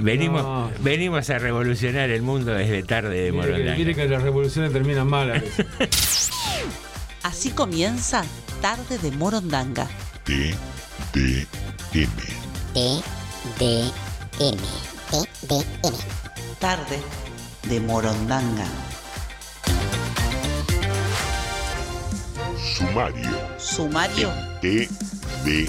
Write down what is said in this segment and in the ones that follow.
Venimos, No. venimos a revolucionar el mundo desde tarde de Mire que, Morondanga. mire que las revoluciones terminan mal a veces. Así comienza Tarde de Morondanga. T, D, M. T, D, M. T, D, M. Tarde de Morondanga. Sumario. Sumario T, D, M.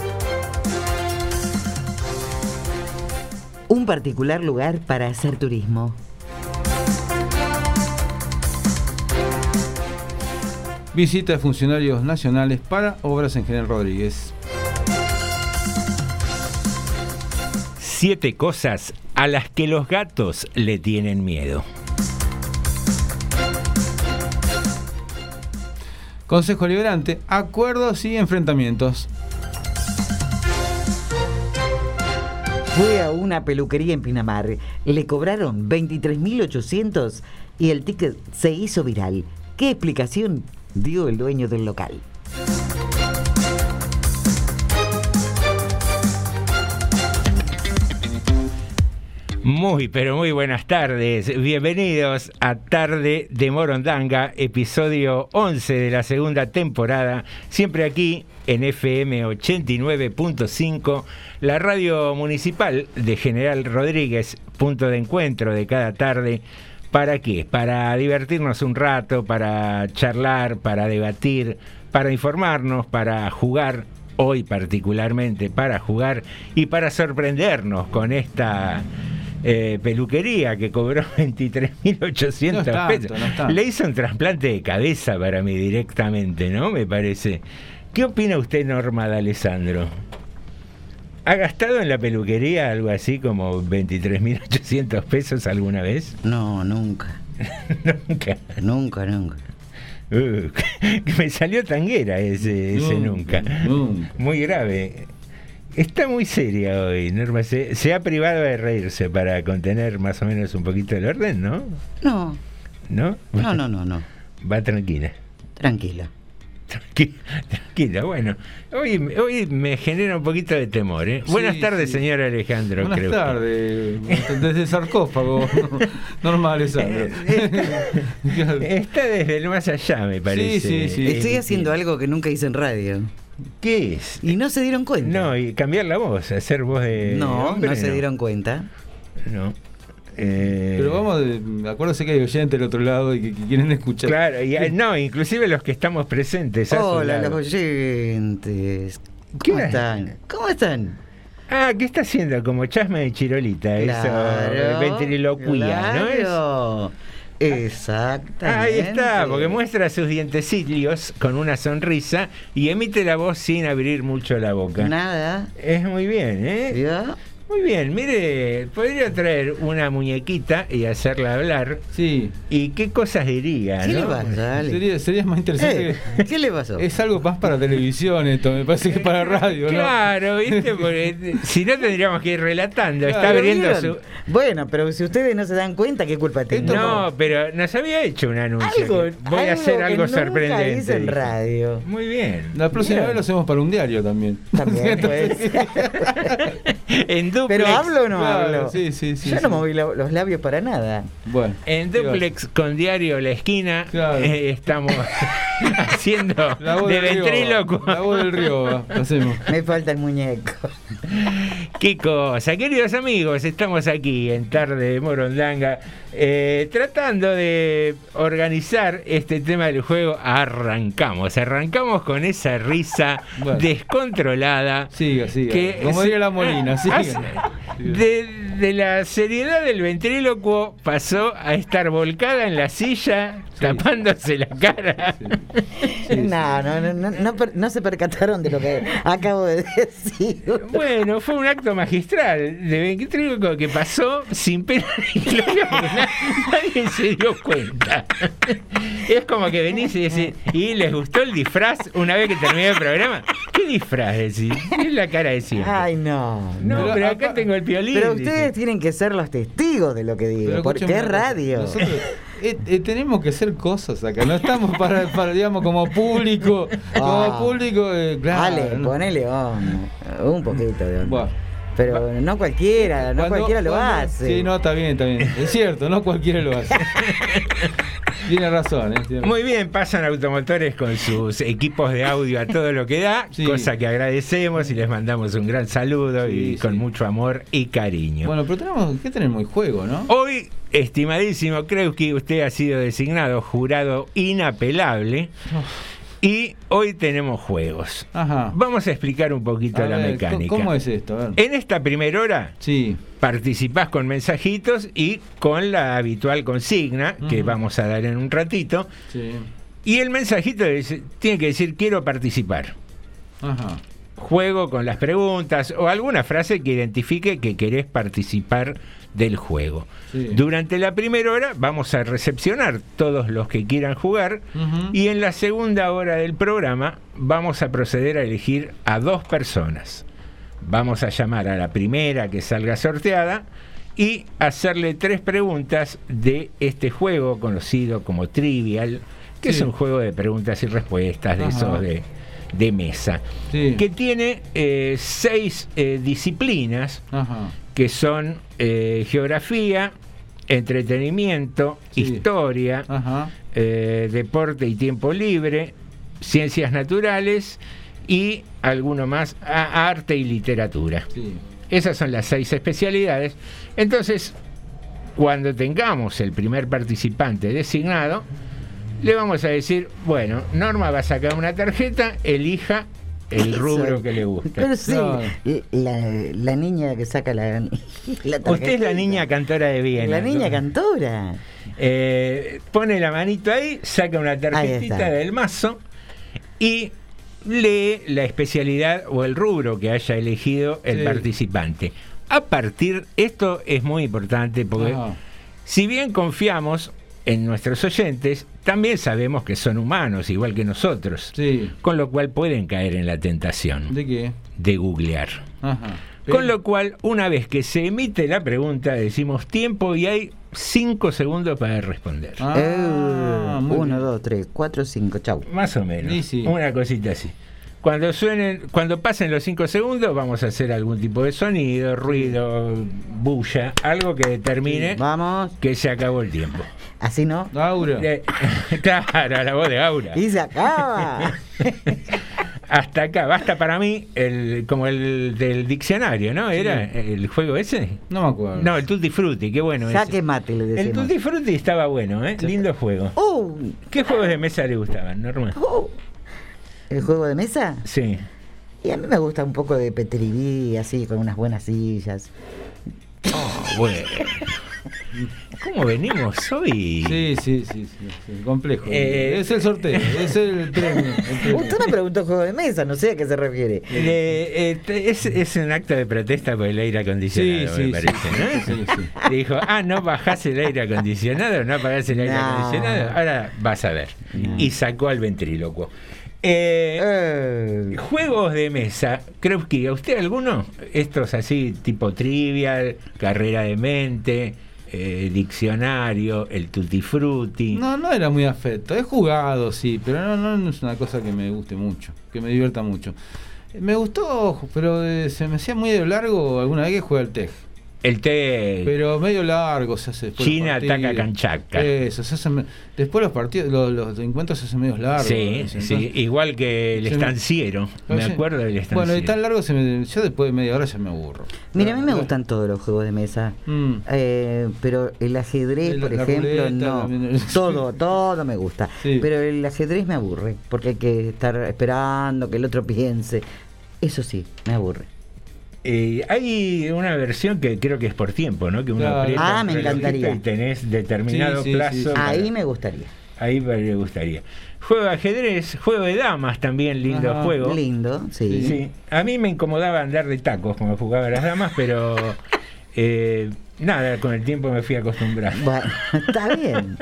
Un particular lugar para hacer turismo. Visita de funcionarios nacionales para obras en General Rodríguez. Siete cosas a las que los gatos le tienen miedo. Consejo Liberante, acuerdos y enfrentamientos. Fue a una peluquería en Pinamar. Le cobraron 23.800 y el ticket se hizo viral. ¿Qué explicación dio el dueño del local? Muy, pero muy buenas tardes. Bienvenidos a Tarde de Morondanga, episodio 11 de la segunda temporada. Siempre aquí en FM 89.5, la radio municipal de General Rodríguez, punto de encuentro de cada tarde. ¿Para qué? Para divertirnos un rato, para charlar, para debatir, para informarnos, para jugar, hoy particularmente para jugar y para sorprendernos con esta eh, peluquería que cobró 23.800 No pesos. no es tanto. Le hizo un trasplante de cabeza para mí directamente, ¿no? Me parece. ¿Qué opina usted, Norma de Alessandro? ¿Ha gastado en la peluquería algo así como 23.800 pesos alguna vez? No, nunca. Nunca. Nunca, nunca. Uh, que me salió tanguera ese, ese nunca. nunca. Muy grave. Está muy seria hoy, Norma. Se, se ha privado de reírse para contener más o menos un poquito el orden, ¿no? No, ¿No? no, no, no, no. Va tranquila. Tranquila. Tranqui- Tranquila, bueno. Hoy, hoy me genera un poquito de temor, ¿eh? Sí, Buenas tardes, sí. señor Alejandro. Buenas tardes. Desde el sarcófago. Normal, Alessandro. Está desde el más allá, me parece. sí, sí. Estoy Eh, haciendo algo que nunca hice en radio. ¿Qué es? Y no se dieron cuenta. No, y cambiar la voz, hacer voz de no, hombre, no se dieron cuenta. No. Eh, Pero vamos, de, acuérdense que hay oyentes del otro lado y que, que quieren escuchar. Claro, y, no, inclusive los que estamos presentes. Hola, los oyentes. ¿Qué? ¿Cómo están? ¿Cómo están? Ah, ¿qué está haciendo? Como chasma de chirolita, Claro, eso, ventriloquía, ¿no es? Exactamente. Ahí está, porque muestra sus dientecillos con una sonrisa y emite la voz sin abrir mucho la boca. Nada. Es muy bien, ¿eh? ¿Ya? Muy bien, mire, podría traer una muñequita y hacerla hablar. Sí. ¿Y qué cosas diría, ¿Qué no? le pasa? Sería, sería más interesante. Eh, que- ¿Qué le pasó? Es algo más para televisión esto, me parece que para radio, ¿no? Claro, ¿viste? Porque si no tendríamos que ir relatando. Está ¿Pero abriendo su. Bueno, pero si ustedes no se dan cuenta, ¿qué culpa tengo? No, pero nos había hecho un anuncio. Algo, voy a hacer que algo nunca sorprendente. hice en radio. Muy bien. La próxima Bien. vez lo hacemos para un diario también. También puede ser. En duplex. Pero hablo o no Claro, hablo. sí, sí, sí, Yo sí. no moví lo- los labios para nada. Bueno. En duplex con diario La Esquina Claro. eh, estamos haciendo La voz de ventríloco. La voz del río, hacemos. Me falta el muñeco. Qué cosa, queridos amigos, estamos aquí en Tarde de Morondanga eh, tratando de organizar este tema del juego. Arrancamos, arrancamos con esa risa Bueno. descontrolada. Siga, siga. que Como diría la Molina, siga. hace- De, de la seriedad del ventrílocuo pasó a estar volcada en la silla, tapándose la cara. No, no, no, no, no se percataron de lo que acabo de decir. Bueno, fue un acto magistral de ventríloco que pasó sin pena ni gloria nadie se dio cuenta. Es como que venís y decís, ¿y les gustó el disfraz una vez que terminó el programa? ¿Qué disfraz decís? Es la cara de siempre. Ay, no. no, Pero pero acá- tengo el piolín. Pero dice. Ustedes tienen que ser los testigos de lo que digo, Pero porque es radio. Nosotros eh, eh, tenemos que hacer cosas acá, no estamos para, para digamos, como público, como Ah. público, eh, claro. Ale, ¿no? ponele onda, un poquito de onda. Pero no cualquiera, no Cuando- cualquiera lo cuando- hace. Sí, no, está bien, está bien. Es cierto, no cualquiera lo hace. Tiene razón, ¿eh? Tiene- Muy bien, pasan automotores con sus equipos de audio a todo lo que da, Sí. cosa que agradecemos y les mandamos un gran saludo y Sí, con sí. mucho amor y cariño. Bueno, pero tenemos que tener muy juego, ¿no? Hoy, estimadísimo, creo que usted ha sido designado jurado inapelable y hoy tenemos juegos. Ajá. Vamos a explicar un poquito A la ver, mecánica. ¿Cómo es esto? A ver. En esta primera hora Sí. participás con mensajitos y con la habitual consigna que vamos a dar en un ratito. Sí. Y el mensajito tiene que decir quiero participar. Ajá. Juego con las preguntas o alguna frase que identifique que querés participar del juego. Sí. Durante la primera hora vamos a recepcionar todos los que quieran jugar y en la segunda hora del programa vamos a proceder a elegir a dos personas. Vamos a llamar a la primera que salga sorteada y hacerle tres preguntas de este juego conocido como Trivial, que Sí. es un juego de preguntas y respuestas de Ajá. esos de, de mesa, Sí. que tiene eh, seis eh, disciplinas Ajá. que son eh, geografía, entretenimiento, Sí. historia, eh, deporte y tiempo libre, ciencias naturales y alguno más, a- arte y literatura. Sí. Esas son las seis especialidades. Entonces, cuando tengamos el primer participante designado, le vamos a decir, bueno, Norma va a sacar una tarjeta, elija el rubro que le gusta. Pero sí, la, la niña que saca la, la Usted es la niña cantora de Viena. La niña ¿no? cantora. Eh, pone la manito ahí, saca una tarjetita del mazo y lee la especialidad o el rubro que haya elegido el Sí. participante. A partir, esto es muy importante porque si bien confiamos en nuestros oyentes, también sabemos que son humanos, igual que nosotros, Sí. con lo cual pueden caer en la tentación ¿De qué? de googlear. Ajá. Con lo cual, una vez que se emite la pregunta, decimos tiempo y hay cinco segundos para responder. Ah, Eh, muy uno, bien. dos, tres, cuatro, cinco, chau. Más o menos. Sí, sí. Una cosita así. Cuando suenen, cuando pasen los cinco segundos, vamos a hacer algún tipo de sonido, ruido, bulla, algo que determine Vamos, que se acabó el tiempo. así no. Aura. De- claro, la voz de Aura. Y se acaba. hasta acá, basta para mí, el, como el del diccionario, ¿no? ¿Era el juego ese? No me acuerdo. No, el Tutti Frutti, qué bueno. ese. Jaque mate, le El decimos. Tutti Frutti estaba bueno, ¿eh? Lindo juego. Oh, ¿Qué juegos de mesa le gustaban, Norma? oh. ¿El juego de mesa? Sí. Y a mí me gusta un poco de peteribí, así, con unas buenas sillas. Oh, bueno. ¿Cómo venimos hoy? Sí, sí, sí, sí, sí, complejo. Eh, es el sorteo, es el premio. el premio. Usted me preguntó juego de mesa, no sé a qué se refiere. Eh, te- es, es un acto de protesta por el aire acondicionado, Sí, me sí, parece, sí, ¿no? sí, sí. Dijo, ah, no bajás el aire acondicionado, no apagás el aire No. acondicionado, ahora vas a ver. No. Y sacó al ventrílocuo. Eh, Eh, Juegos de mesa, creo que a usted alguno, estos así tipo trivial, carrera de mente, eh, diccionario, el tutti frutti. No, no era muy afecto. He jugado, sí, pero no, no, no es una cosa que me guste mucho, que me divierta mucho. Me gustó, pero eh, se me hacía muy de largo alguna vez que juega el TEG. El té Pero medio largo se hace China partidos. ataca Canchaca. Eso, se hace después los partidos, los, los encuentros se hacen medios largos. Sí, sí, igual que el Se estanciero. Me acuerdo del estanciero. Bueno, y tan largo, se me- yo después de media hora ya me aburro. Mira, a mí me gustan todos los juegos de mesa. Mm. Eh, pero el ajedrez, El- por ejemplo, ruleta no. Todo, todo me gusta. Sí. Pero el ajedrez me aburre, porque hay que estar esperando que el otro piense. Eso sí, me aburre. Eh, hay una versión que creo que es por tiempo, ¿no? Que uno Claro. aprieta Ah, me encantaría. Y tenés determinado Sí, sí, plazo. sí, sí. para- Ahí me gustaría. Ahí me gustaría. Juego de ajedrez, juego de damas también, lindo Ajá. juego. Lindo, sí. Sí, a mí me incomodaba andar de tacos cuando jugaba a las damas, pero eh, nada, con el tiempo me fui acostumbrando. Bueno, está bien.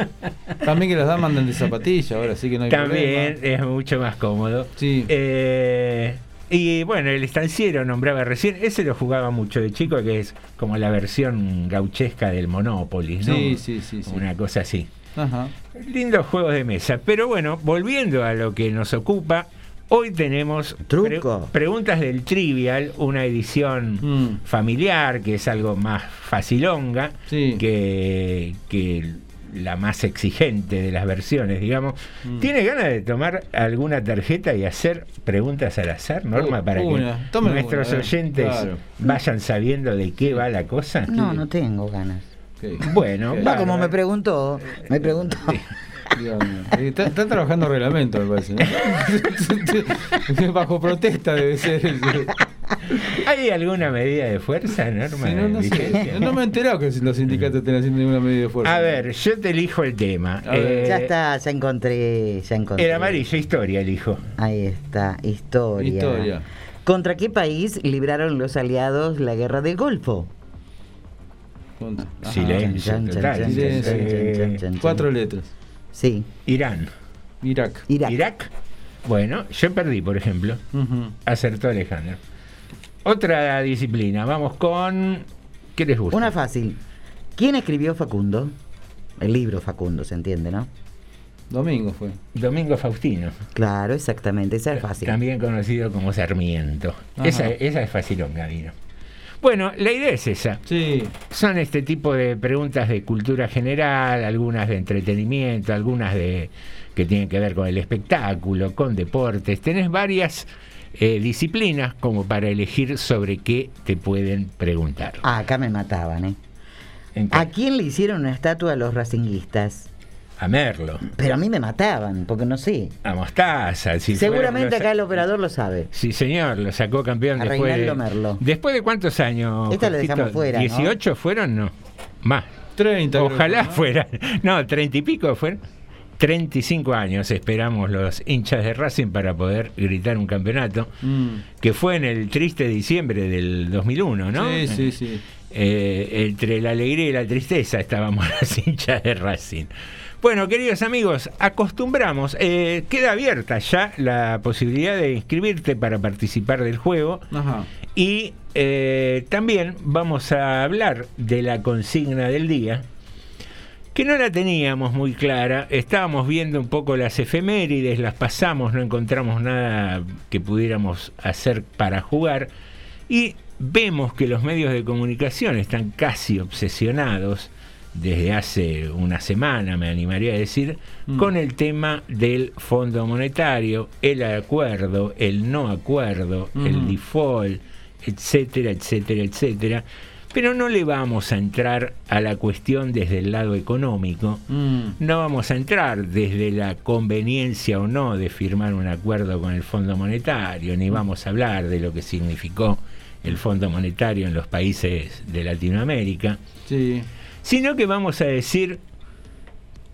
También que las damas andan de zapatilla ahora, así que no hay También problema. es mucho más cómodo. Sí. Eh, y bueno, el estanciero nombraba recién, ese lo jugaba mucho de chico, que es como la versión gauchesca del Monopoly, ¿no? Sí, sí, sí, sí. Una cosa así. Ajá. Lindos juegos de mesa. Pero bueno, volviendo a lo que nos ocupa, hoy tenemos Truco. preguntas del Trivial, una edición Mm. familiar, que es algo más facilonga Sí. que, que la más exigente de las versiones, digamos. Mm. ¿Tiene ganas de tomar alguna tarjeta y hacer preguntas al azar, Norma, Uh, para una. que nuestros una, ver, oyentes claro. vayan sabiendo de qué va la cosa? No, no tengo ganas. Bueno. Va como me preguntó, me preguntó. Dios mío. Eh, Está, está trabajando reglamento, me parece. ¿no? Bajo protesta debe ser. ¿Hay alguna medida de fuerza, Norma? Sí, no, no, sé. Vigencia? no me he enterado que los sindicatos estén haciendo ninguna medida de fuerza. A ver, yo te elijo el tema. Ver. Ya está, ya encontré, ya encontré. El amarillo, historia, elijo. Ahí está, historia. Historia. ¿Contra qué país libraron los aliados la guerra del Golfo? Silencio Eh. Cuatro letras. Sí, Irán. Irak. Irak. Irak. Bueno, yo perdí, por ejemplo. Acertó Alejandro. Otra disciplina. Vamos con. ¿Qué les gusta? Una fácil. ¿Quién escribió Facundo? El libro Facundo, se entiende, ¿no? Domingo fue. Domingo Faustino. Claro, exactamente, esa es fácil. También conocido como Sarmiento. Esa, esa es facilonga, Dino. Bueno, la idea es esa. Sí. Son este tipo de preguntas de cultura general, algunas de entretenimiento, algunas de que tienen que ver con el espectáculo, con deportes. Tenés varias eh, disciplinas como para elegir sobre qué te pueden preguntar. Ah, acá me mataban, ¿eh? ¿A quién le hicieron una estatua a los racinguistas? A Merlo, Pero a mí me mataban, porque no sé. a Mostaza. si Seguramente acá el operador lo sabe. Sí, señor, lo sacó campeón A después. Reinaldo Merlo. ¿Después de cuántos años? Esta la Jorgito? dejamos fuera, ¿no? ¿18 fueron? No, más. 30. creo Ojalá fueran. No, 30 y pico fueron. 35 años esperamos los hinchas de Racing para poder gritar un campeonato, Mm. que fue en el triste diciembre del 2001, ¿no? Sí, sí, sí. Eh, entre la alegría y la tristeza estábamos los hinchas de Racing. Bueno, queridos amigos, acostumbramos, eh, queda abierta ya la posibilidad de inscribirte para participar del juego. Ajá. y eh, también vamos a hablar de la consigna del día, que no la teníamos muy clara, estábamos viendo un poco las efemérides, las pasamos, no encontramos nada que pudiéramos hacer para jugar. Y vemos que los medios de comunicación están casi obsesionados desde hace una semana, me animaría a decir, Mm. con el tema del Fondo Monetario, el acuerdo, el no acuerdo, el default, etcétera, etcétera, etcétera. Pero no le vamos a entrar a la cuestión desde el lado económico, Mm. no vamos a entrar desde la conveniencia o no de firmar un acuerdo con el Fondo Monetario, ni vamos a hablar de lo que significó el Fondo Monetario en los países de Latinoamérica, Sí. Sino que vamos a decir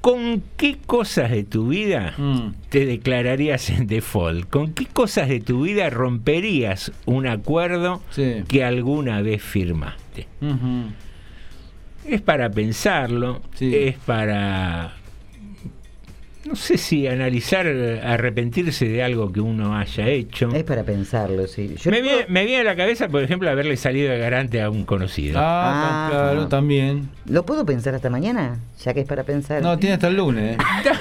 con qué cosas de tu vida Mm. te declararías en default, con qué cosas de tu vida romperías un acuerdo Sí. que alguna vez firmaste. Es para pensarlo, Sí. es para, no sé si analizar, eh, arrepentirse de algo que uno haya hecho. Es para pensarlo, sí. Yo Me puedo- viene, me viene a la cabeza, por ejemplo, haberle salido de garante a un conocido. Ah, Ah. claro, también. ¿Lo puedo pensar hasta mañana? Ya que es para pensar. No, tiene hasta el lunes. ¿eh?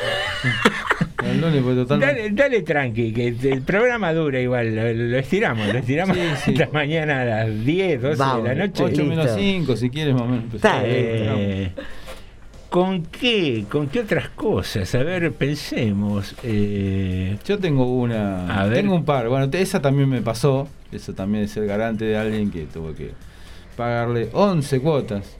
Hasta el lunes, pues totalmente. Dale, dale tranqui, que el programa dura igual, lo, lo estiramos, lo estiramos Sí, sí. hasta mañana a las 10, 12 Vamos. de la noche. 8 menos Listo. 5, si quieres, más o menos. Está Eh, ¿Con qué? ¿Con qué otras cosas? A ver, pensemos. eh, Yo tengo una. A ver. Tengo un par. Bueno, esa también me pasó. Eso también es ser garante de alguien que tuvo que pagarle 11 cuotas.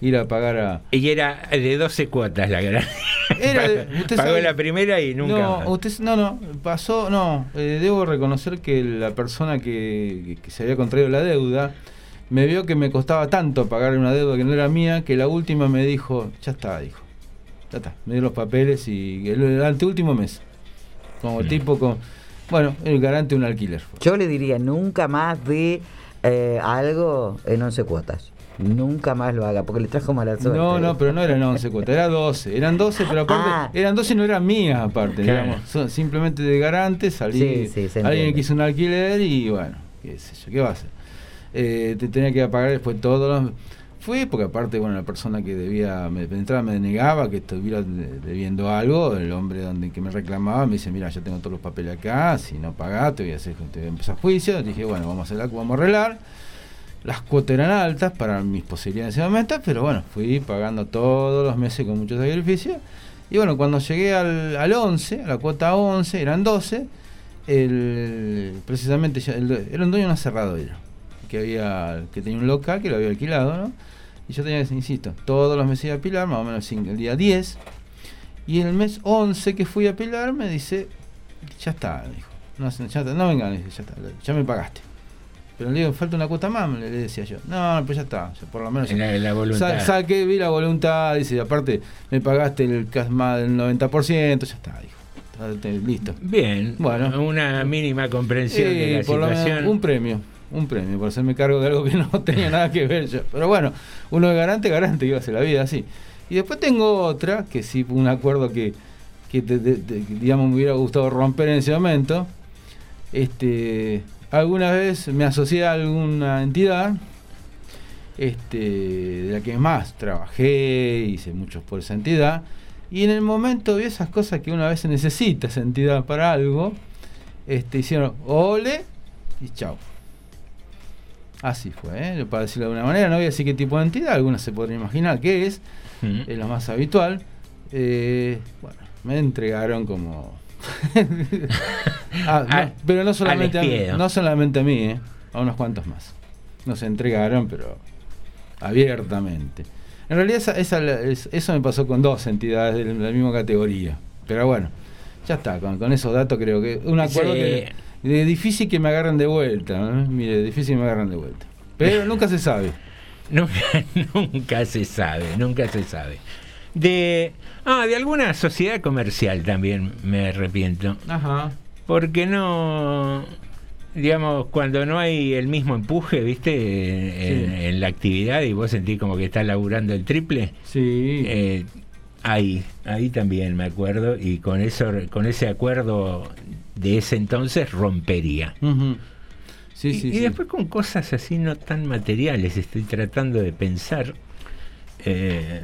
Ir a pagar a. y era de 12 cuotas la gran. Era de- usted Pagó sabe- la primera y nunca no, más. usted, no, no, pasó, no. eh, debo reconocer que la persona que se había contraído la deuda me vio que me costaba tanto pagar una deuda que no era mía que la última me dijo, ya está, dijo. Ya está, me dio los papeles y el, el anteúltimo mes. Como tipo con. Bueno, el garante de un alquiler. Yo le diría nunca más de eh, algo en 11 cuotas. Nunca más lo haga, porque le trajo mala suerte. No, no, pero no eran 11 cuotas, era 12. Eran 12, pero aparte, Ah. eran 12 y no eran mías aparte, Claro. digamos. Son simplemente de garante, salí. Sí, sí, se alguien hizo un alquiler y bueno, qué sé yo, ¿qué va a hacer? Eh, te tenía que pagar después todos los. Fui porque aparte, bueno, la persona que debía, me, de entrada me negaba que estuviera de- debiendo algo, el hombre donde que me reclamaba me dice, mira, yo tengo todos los papeles acá, si no pagás te voy a hacer, te juicio, dije, bueno, vamos a hacer la, vamos a arreglar. Las cuotas eran altas para mis posibilidades en ese momento, pero bueno, fui pagando todos los meses con mucho sacrificio. Y bueno, cuando llegué al, al 11, a la cuota 11, eran 12, el, precisamente era un dueño de una cerradura, que, había, que tenía un local que lo había alquilado, ¿no? Y yo tenía que, insisto, todos los meses iba a Pilar, más o menos el día 10. Y el mes 11 que fui a Pilar me dice, ya está, dijo. No, ya está, no vengan, ya está, ya me pagaste. Pero le digo, falta una cuota más, le, le decía yo. No, pues ya está, por lo menos. ya- La, la voluntad. Sa- saqué, vi la voluntad, dice, aparte me pagaste el más del 90%, ya está, dijo. Listo. Bien, Bueno. una mínima comprensión de la por menos situación. un premio, un premio, por hacerme cargo de algo que no tenía nada que ver yo. Pero bueno, uno de garante, garante, iba a hacer la vida así. Y después tengo otra, que sí, un acuerdo que, que te- digamos, me hubiera gustado romper en ese momento. Este, alguna vez me asocié a alguna entidad este, de la que más trabajé, hice muchos por esa entidad, y en el momento vi esas cosas que una vez necesita esa entidad para algo, este, hicieron ole y chau. Así fue, ¿eh? para decirlo de alguna manera, no voy a decir qué tipo de entidad, algunos se podrían imaginar qué es, Mm. es lo más habitual. Eh, bueno, me entregaron como... Ah, no, Al- pero no solamente, a no solamente a mí, ¿eh? a unos cuantos más. Nos entregaron, pero abiertamente. En realidad esa- esa- es- eso me pasó con dos entidades de la misma categoría. Pero bueno, ya está, con, con esos datos creo que un acuerdo Sí. que de difícil que me agarren de vuelta. ¿eh? Mire, difícil que me agarren de vuelta. Pero nunca se sabe. Nunca, nunca se sabe, nunca se sabe. De, ah, de alguna sociedad comercial también me arrepiento. Ajá. Porque no, digamos, cuando no hay el mismo empuje, ¿viste? En, Sí. en la actividad y vos sentís como que estás laburando el triple. Sí. eh, ahí, ahí también me acuerdo y con eso, con ese acuerdo de ese entonces rompería. Ujú. Sí, y, sí, y sí. después con cosas así no tan materiales, estoy tratando de pensar. eh,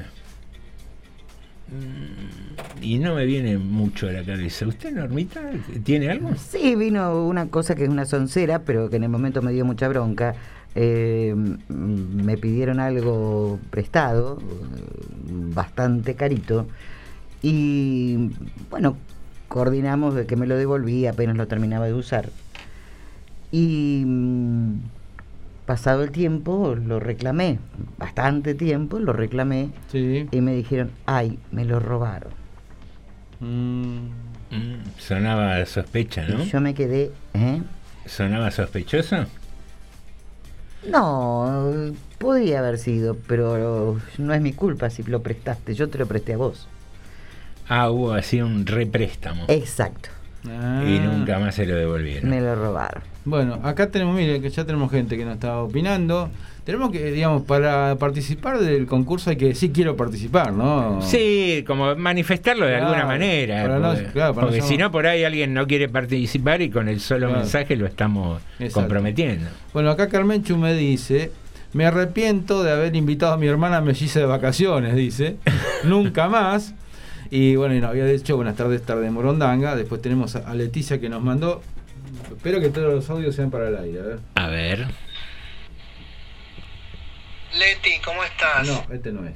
mm, y no me viene mucho a la cabeza. ¿Usted, Normita, tiene algo? Sí, vino una cosa que es una soncera, pero que en el momento me dio mucha bronca. eh, mm, me pidieron algo prestado, eh, bastante carito, y bueno, coordinamos de que me lo devolví apenas lo terminaba de usar. Y mm, pasado el tiempo lo reclamé, bastante tiempo lo reclamé Sí. y me dijeron, ay, me lo robaron. Mm, Mm, sonaba sospecha, ¿no? Y yo me quedé, ¿eh? ¿Sonaba sospechoso? No, podría haber sido, pero no es mi culpa si lo prestaste, yo te lo presté a vos. Ah, hubo así un représtamo. Exacto, ah. Y nunca más se lo devolvieron. me lo robaron. Bueno, acá tenemos, mire, que ya tenemos gente que nos está opinando. Tenemos que, digamos, para participar del concurso hay que decir quiero participar, ¿no? Sí, como manifestarlo de Claro, alguna manera. para no- porque claro, para no porque ser- si no, por ahí alguien no quiere participar y con el solo Claro. mensaje lo estamos Exacto. comprometiendo. Bueno, acá Carmenchu me dice, me arrepiento de haber invitado a mi hermana melliza de vacaciones, dice, nunca más. Y bueno, y nos había dicho buenas tardes, tarde Morondanga. Después tenemos a Leticia que nos mandó. Espero que todos los audios sean para el aire, a ver. A ver. Leti, ¿cómo estás? No, este no es.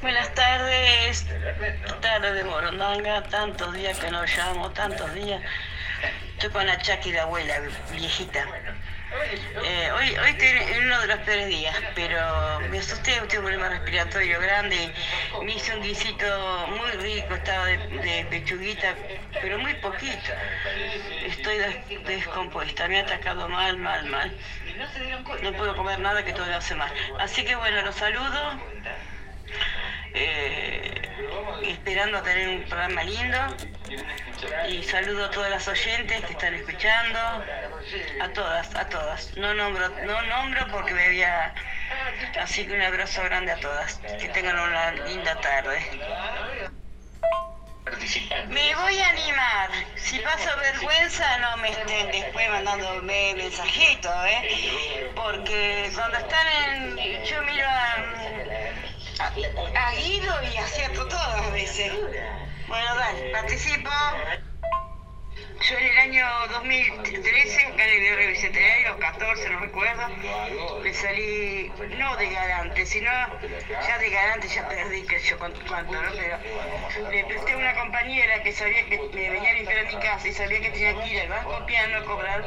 Buenas tardes, tarde de Morondanga, tantos días que no llamo, tantos días. Estoy con la Chucky, la abuela viejita. Eh, hoy hoy estoy en uno de los peores días, pero me asusté, tengo un problema respiratorio grande. Me hice un guisito muy rico, estaba de, pechuguita, pero muy poquito. Estoy des- descompuesta, me ha atacado mal, mal, mal. No puedo comer nada que todo me hace mal. Así que bueno, los saludo. Eh, esperando tener un programa lindo y saludo a todas las oyentes que están escuchando a todas a todas no nombro no nombro porque me había así que un abrazo grande a todas que tengan una linda tarde me voy a animar. Si paso vergüenza, no me estén después mandándome mensajitos, ¿eh? Porque cuando están en. Yo miro a, a, a y acierto todas las veces. Bueno, dale, participo. Yo en el año 2013, acá en el bicentenario, 14, no recuerdo, me salí, no de garante, sino ya de garante ya perdí que yo cuánto, ¿no? Pero le presté a una compañera que sabía que me venía a limpiar mi casa y sabía que tenía que ir al banco piano a cobrar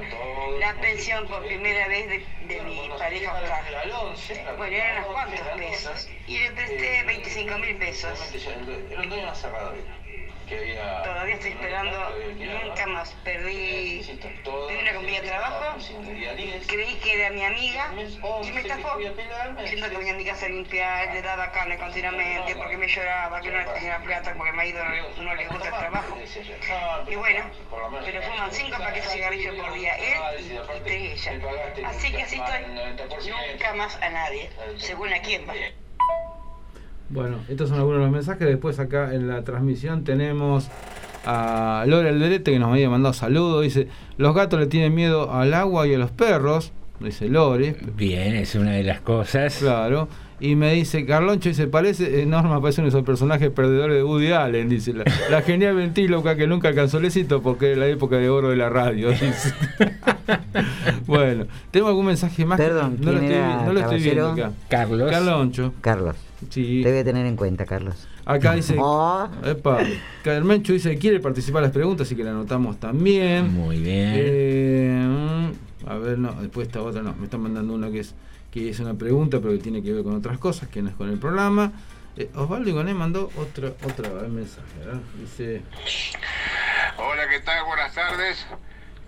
la pensión por primera vez de, de mi pareja Oscar. Bueno, eran unos cuantos pesos. Y le presté 25 mil pesos. Todavía estoy esperando, nunca más perdí, perdí una compañía de trabajo, creí que era mi amiga y me estafó, diciendo que venía a mi casa a limpiar, le daba carne continuamente porque me lloraba, que no tenía plata porque me ha ido, no le, le gusta el trabajo. Y bueno, pero fuman cinco paquetes de cigarrillos por día, él y, y tres ella. Así que así estoy, nunca más a nadie, según a quién va. Bueno, estos son algunos de los mensajes. Después acá en la transmisión tenemos a Lore Alderete que nos había mandado saludos. Dice, los gatos le tienen miedo al agua y a los perros. Dice Lore. Bien, es una de las cosas. Claro. Y me dice, Carloncho, dice, parece, eh, Norma parece uno de esos personajes perdedores de Woody Allen, dice, la, la genial ventíloca que nunca alcanzó el éxito porque era la época de oro de la radio, dice. bueno, ¿tengo algún mensaje más? Perdón, no lo ¿quién estoy, no lo estoy viendo acá. Carlos. Carloncho. Carlos, Sí. te voy a tener en cuenta, Carlos. Acá dice, Oh. epa, Carmencho dice, quiere participar en las preguntas, así que la anotamos también. Muy bien. Eh, a ver, no, después esta otra no, me están mandando una que es que es una pregunta, pero que tiene que ver con otras cosas, que no es con el programa. Eh, Osvaldo Igoné mandó otra, otra mensaje, ¿verdad? Dice, Hola, ¿qué tal? Buenas tardes.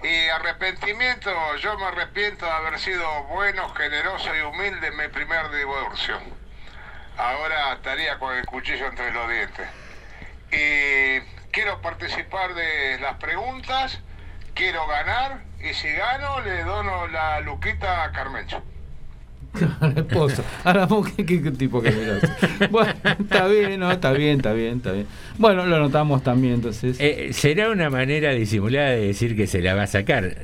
Y arrepentimiento, yo me arrepiento de haber sido bueno, generoso y humilde en mi primer divorcio. Ahora estaría con el cuchillo entre los dientes. Y quiero participar de las preguntas, quiero ganar y si gano le dono la luquita a Carmencho. a la esposa, a la mujer, ¿qué, qué tipo que generoso. Bueno, está bien, no, está bien, está bien, está bien. Bueno, lo anotamos también, entonces. Eh, ¿Será una manera disimulada de decir que se la va a sacar?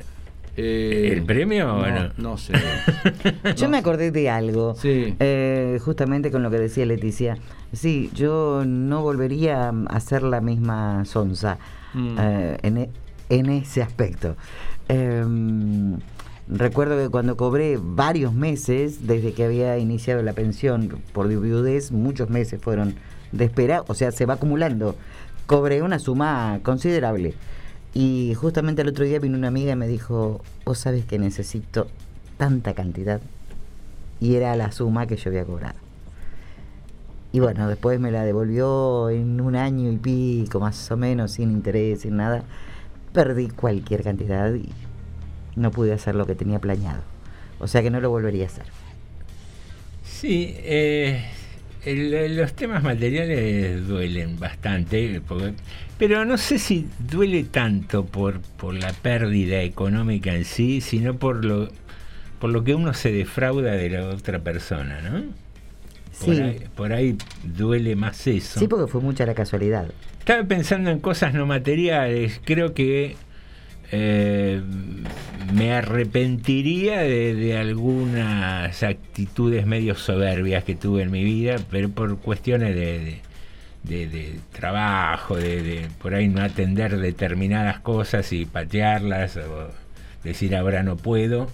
Eh, ¿El premio o no? No sé. Yo me acordé de algo, Sí. eh, justamente con lo que decía Leticia. Sí, yo no volvería a hacer la misma sonza Mm. eh, en, e- en ese aspecto. Em, Recuerdo que cuando cobré varios meses, desde que había iniciado la pensión por viudez, muchos meses fueron de espera, o sea, se va acumulando. Cobré una suma considerable. Y justamente el otro día vino una amiga y me dijo, vos sabes que necesito tanta cantidad. Y era la suma que yo había cobrado. Y bueno, después me la devolvió en un año y pico, más o menos, sin interés, sin nada. Perdí cualquier cantidad y no pude hacer lo que tenía planeado. O sea que no lo volvería a hacer. Sí, eh, los temas materiales duelen bastante, porque- pero no sé si duele tanto por, por la pérdida económica en sí, sino por lo, por lo que uno se defrauda de la otra persona, ¿no? Por, Sí. ahí, por ahí duele más eso. Sí, porque fue mucha la casualidad. Estaba pensando en cosas no materiales. Creo que eh, me arrepentiría de, de algunas actitudes medio soberbias que tuve en mi vida, pero por cuestiones de, de- de- de trabajo, de, de por ahí no atender determinadas cosas y patearlas, o decir ahora no puedo.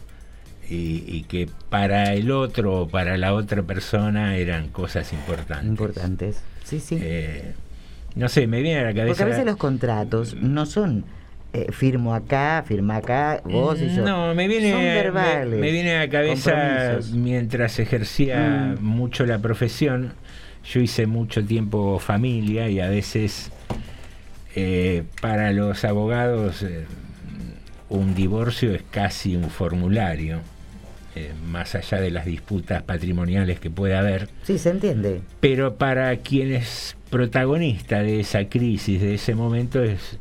Y, y que para el otro o para la otra persona eran cosas importantes. Importantes. Sí, sí. Eh, no sé, me viene a la cabeza. Porque a veces los contratos no son eh, firmo acá, firma acá, vos y yo. No, me viene, Son verbales. me, viene a la cabeza mientras ejercía Mm. mucho la profesión. Yo hice mucho tiempo familia y a veces eh, para los abogados eh, un divorcio es casi un formulario, eh, más allá de las disputas patrimoniales que puede haber. Sí, se entiende. Pero para quien es protagonista de esa crisis, de ese momento, es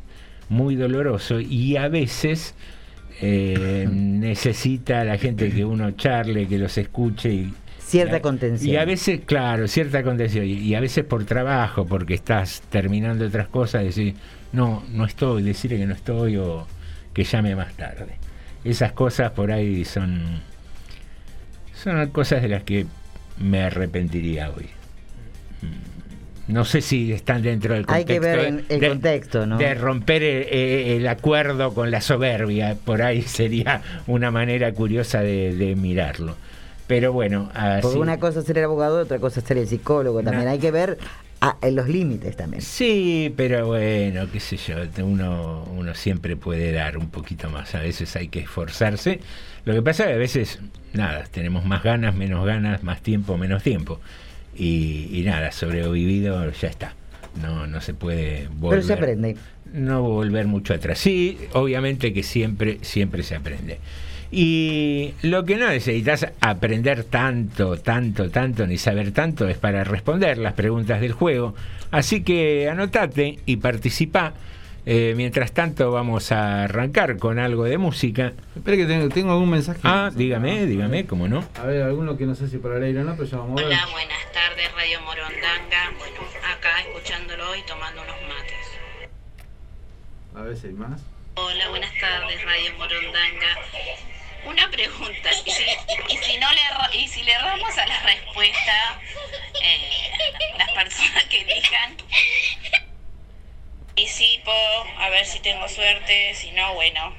muy doloroso y a veces necesita a la gente que uno charle, que los escuche y Cierta contención. Y a veces, claro, cierta contención. Y, y a veces por trabajo, porque estás terminando otras cosas, decir, no, no estoy, decirle que no estoy o que llame más tarde. Esas cosas por ahí son, son cosas de las que me arrepentiría hoy. Mm, No sé si están dentro del Hay contexto. que ver el de- contexto, ¿no? de romper el acuerdo con la soberbia. Por ahí sería una manera curiosa de, de mirarlo. Pero bueno, así. Porque una cosa es ser el abogado, otra cosa es ser el psicólogo. También No. hay que ver ah, en los límites también. Sí, pero bueno, qué sé yo, uno, uno siempre puede dar un poquito más, a veces hay que esforzarse. Lo que pasa es que a veces, nada, tenemos más ganas, menos ganas, más tiempo, menos tiempo. Y, y nada, sobrevivido ya está. No, no se puede volver. Pero se aprende. No volver mucho atrás. Sí, obviamente que siempre, siempre se aprende. Y lo que no necesitas aprender tanto, tanto, tanto, ni saber tanto es para responder las preguntas del juego. Así que anotate y participa. Eh, mientras tanto vamos a arrancar con algo de música. Espera que tengo, tengo algún mensaje. Ah, dígame, dígame, cómo no. A ver, alguno que no sé si para el aire o no, pero ya vamos a ver. Hola, buenas tardes, Radio Morondanga. Bueno, acá escuchándolo y tomando unos mates. A ver si hay más. Hola, buenas tardes, Radio Morondanga. Una pregunta, y si, y si no le y si le erramos a la respuesta, eh, las personas que elijan, participo, a ver si tengo suerte, si no, bueno.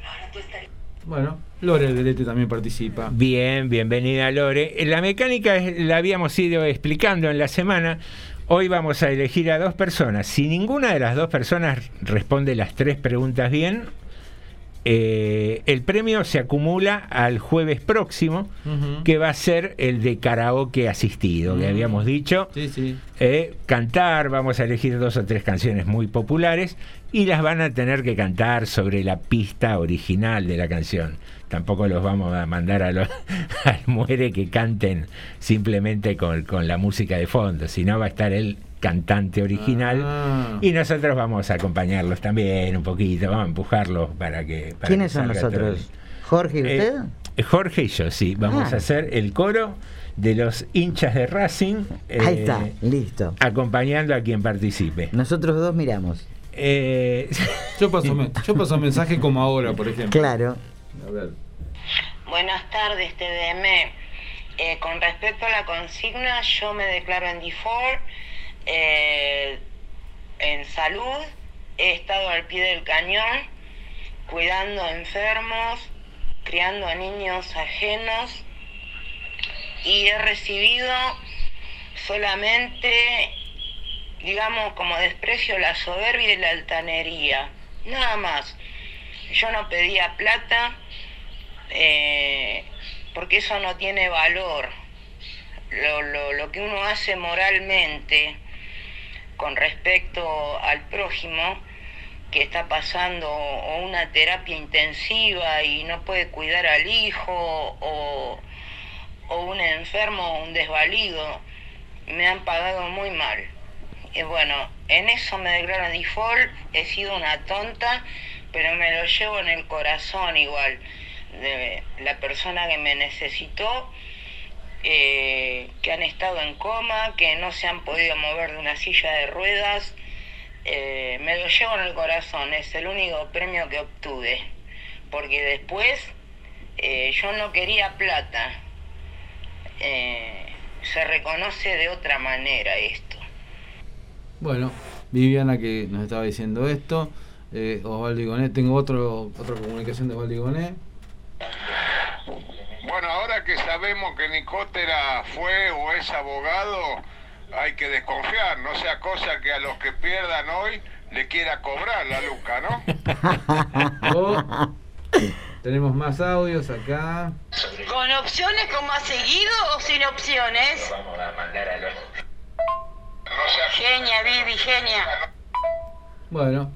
Bueno, Lore Delete también participa. Bien, bienvenida Lore. La mecánica la habíamos ido explicando en la semana. Hoy vamos a elegir a dos personas. Si ninguna de las dos personas responde las tres preguntas bien, eh, el premio se acumula al jueves próximo, que va a ser el de karaoke asistido, que habíamos dicho. Sí, sí. Eh, cantar, vamos a elegir dos o tres canciones muy populares y las van a tener que cantar sobre la pista original de la canción. Tampoco los vamos a mandar a los, al muere que canten simplemente con, con la música de fondo, sino va a estar el cantante original Ah. y nosotros vamos a acompañarlos también un poquito, vamos a empujarlos para que... para ¿Quiénes que son nosotros? todo. ¿Jorge y usted? Eh, Jorge y yo, sí, vamos Ah. a hacer el coro de los hinchas de Racing. Ahí eh, está, listo. acompañando a quien participe. Nosotros dos miramos. Eh, Yo paso, yo paso mensaje como ahora, por ejemplo. Claro. A ver. Buenas tardes, TDM. Eh, con respecto a la consigna, yo me declaro en default. Eh, en salud, he estado al pie del cañón, cuidando enfermos, criando a niños ajenos y he recibido solamente, digamos, como desprecio la soberbia y la altanería. Nada más. Yo no pedía plata eh, porque eso no tiene valor. Lo, lo, lo que uno hace moralmente con respecto al prójimo que está pasando o una terapia intensiva y no puede cuidar al hijo o, un enfermo o un desvalido, me han pagado muy mal. Y bueno, en eso me declaro default, he sido una tonta, pero me lo llevo en el corazón igual. De la persona que me necesitó, eh, que han estado en coma, que no se han podido mover de una silla de ruedas, eh, me lo llevo en el corazón, es el único premio que obtuve, porque después eh, yo no quería plata, eh, se reconoce de otra manera esto. Bueno, Viviana que nos estaba diciendo esto, Osvaldo Igoné, tengo otro, otra comunicación de Osvaldo Igoné. Bueno, ahora que sabemos que Nicotera fue o es abogado, hay que desconfiar, no sea cosa que a los que pierdan hoy le quiera cobrar la luca, ¿no? Oh, tenemos más audios acá. ¿Con opciones como ha seguido o sin opciones? Genia, Vivi, genia. Bueno,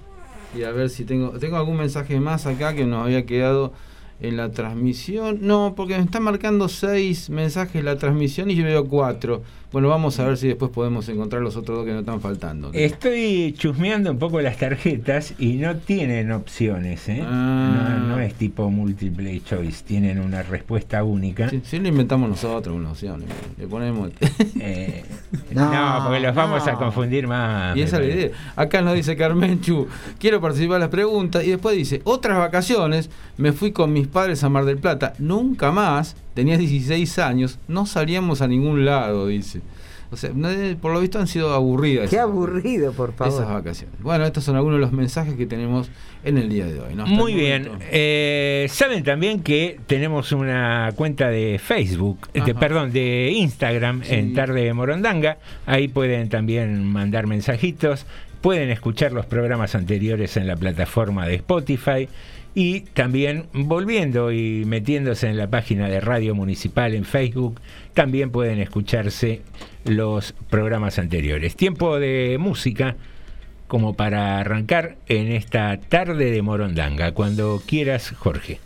y a ver si tengo tengo algún mensaje más acá que nos había quedado en la transmisión. No, porque me están marcando seis mensajes en la transmisión y yo veo cuatro. Bueno, vamos a ver si después podemos encontrar los otros dos que nos están faltando. Estoy chusmeando un poco las tarjetas y no tienen opciones, ¿eh? Ah. No, no es tipo multiple choice, tienen una respuesta única. Si, si lo inventamos nosotros, una opción, le ponemos. Eh, no, porque los vamos a confundir más. Y esa es la idea. Acá nos dice Carmen Chu, quiero participar en las preguntas. Y después dice, otras vacaciones, me fui con mis padres a Mar del Plata. Nunca más, tenía 16 años, no salíamos a ningún lado, dice. O sea, no- por lo visto han sido aburridas. Qué aburrido, por favor. Esas vacaciones. Bueno, estos son algunos de los mensajes que tenemos en el día de hoy. Muy bien. Eh, Saben también que tenemos una cuenta de Facebook, de, Ajá. perdón, de Instagram Sí. en Tarde de Morondanga. Ahí pueden también mandar mensajitos. Pueden escuchar los programas anteriores en la plataforma de Spotify. Y también volviendo y metiéndose en la página de Radio Municipal en Facebook, también pueden escucharse los programas anteriores. Tiempo de música como para arrancar en esta tarde de Morondanga. Cuando quieras, Jorge.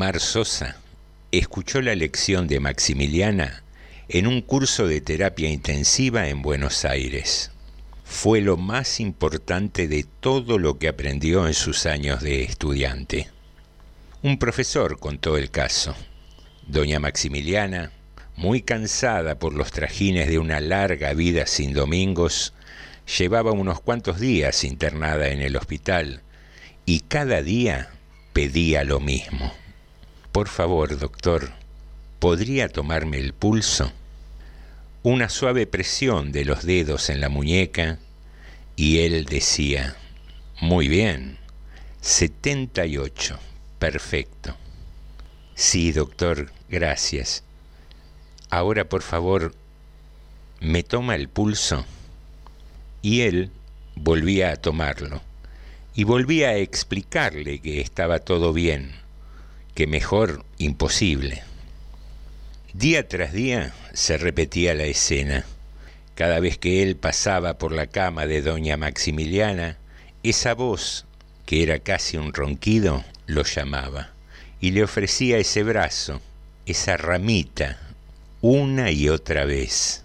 Omar Sosa escuchó la lección de Maximiliana en un curso de terapia intensiva en Buenos Aires. Fue lo más importante de todo lo que aprendió en sus años de estudiante. Un profesor contó el caso. Doña Maximiliana, muy cansada por los trajines de una larga vida sin domingos, llevaba unos cuantos días internada en el hospital y cada día pedía lo mismo. Por favor, doctor, ¿podría tomarme el pulso? Una suave presión de los dedos en la muñeca y él decía, muy bien, 78, perfecto. Sí, doctor, gracias. Ahora, por favor, ¿me toma el pulso? Y él volvía a tomarlo y volvía a explicarle que estaba todo bien, que mejor imposible. Día tras día se repetía la escena. Cada vez que él pasaba por la cama de doña Maximiliana, esa voz, que era casi un ronquido, lo llamaba y le ofrecía ese brazo, esa ramita, una y otra vez.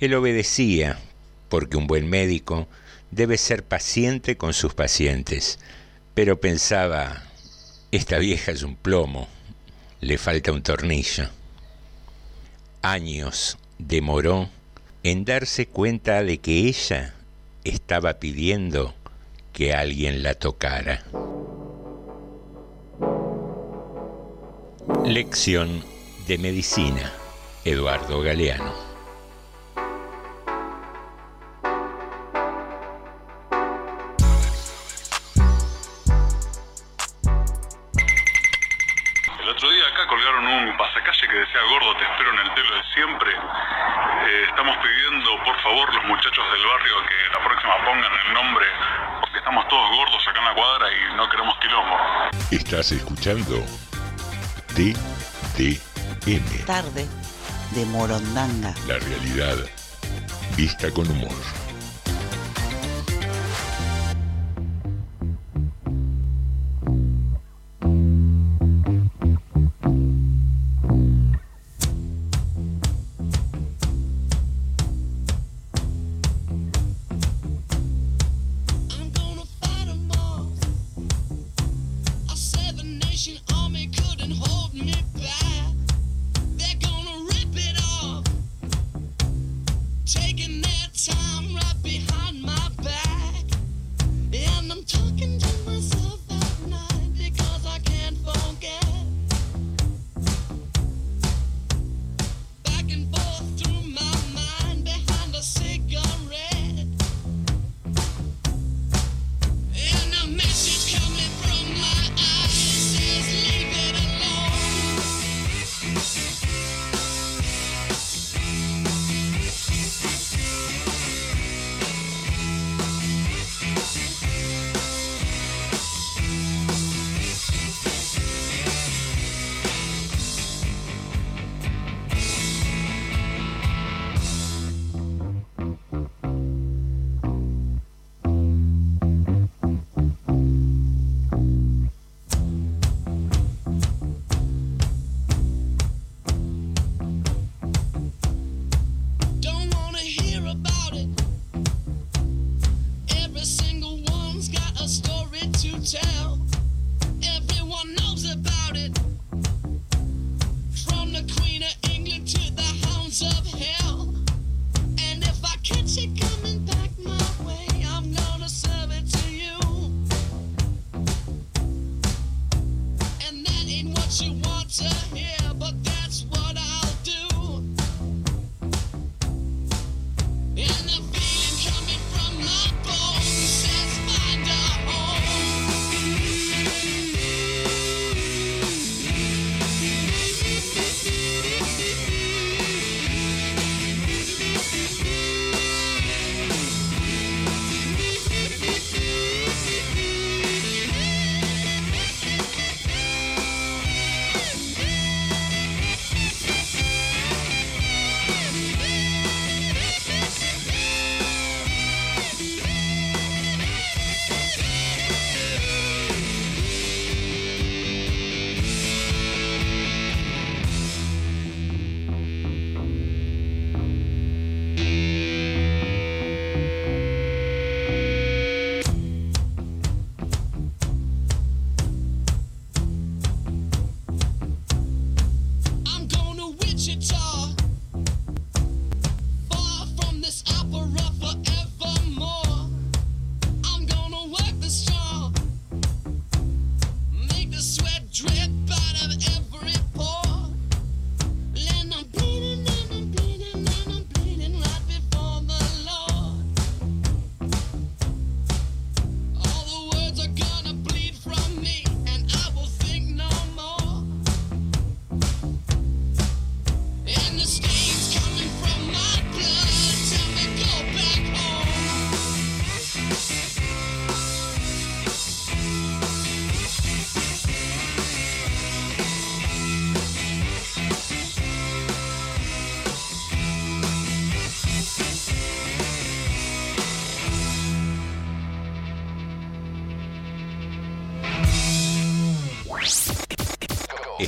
Él obedecía, porque un buen médico debe ser paciente con sus pacientes, pero pensaba, esta vieja es un plomo, le falta un tornillo. Años demoró en darse cuenta de que ella estaba pidiendo que alguien la tocara. Lección de Medicina, Eduardo Galeano. Del barrio que la próxima pongan el nombre porque estamos todos gordos acá en la cuadra y no queremos quilombo. Estás escuchando TDM, Tarde de Morondanga. la realidad vista con humor.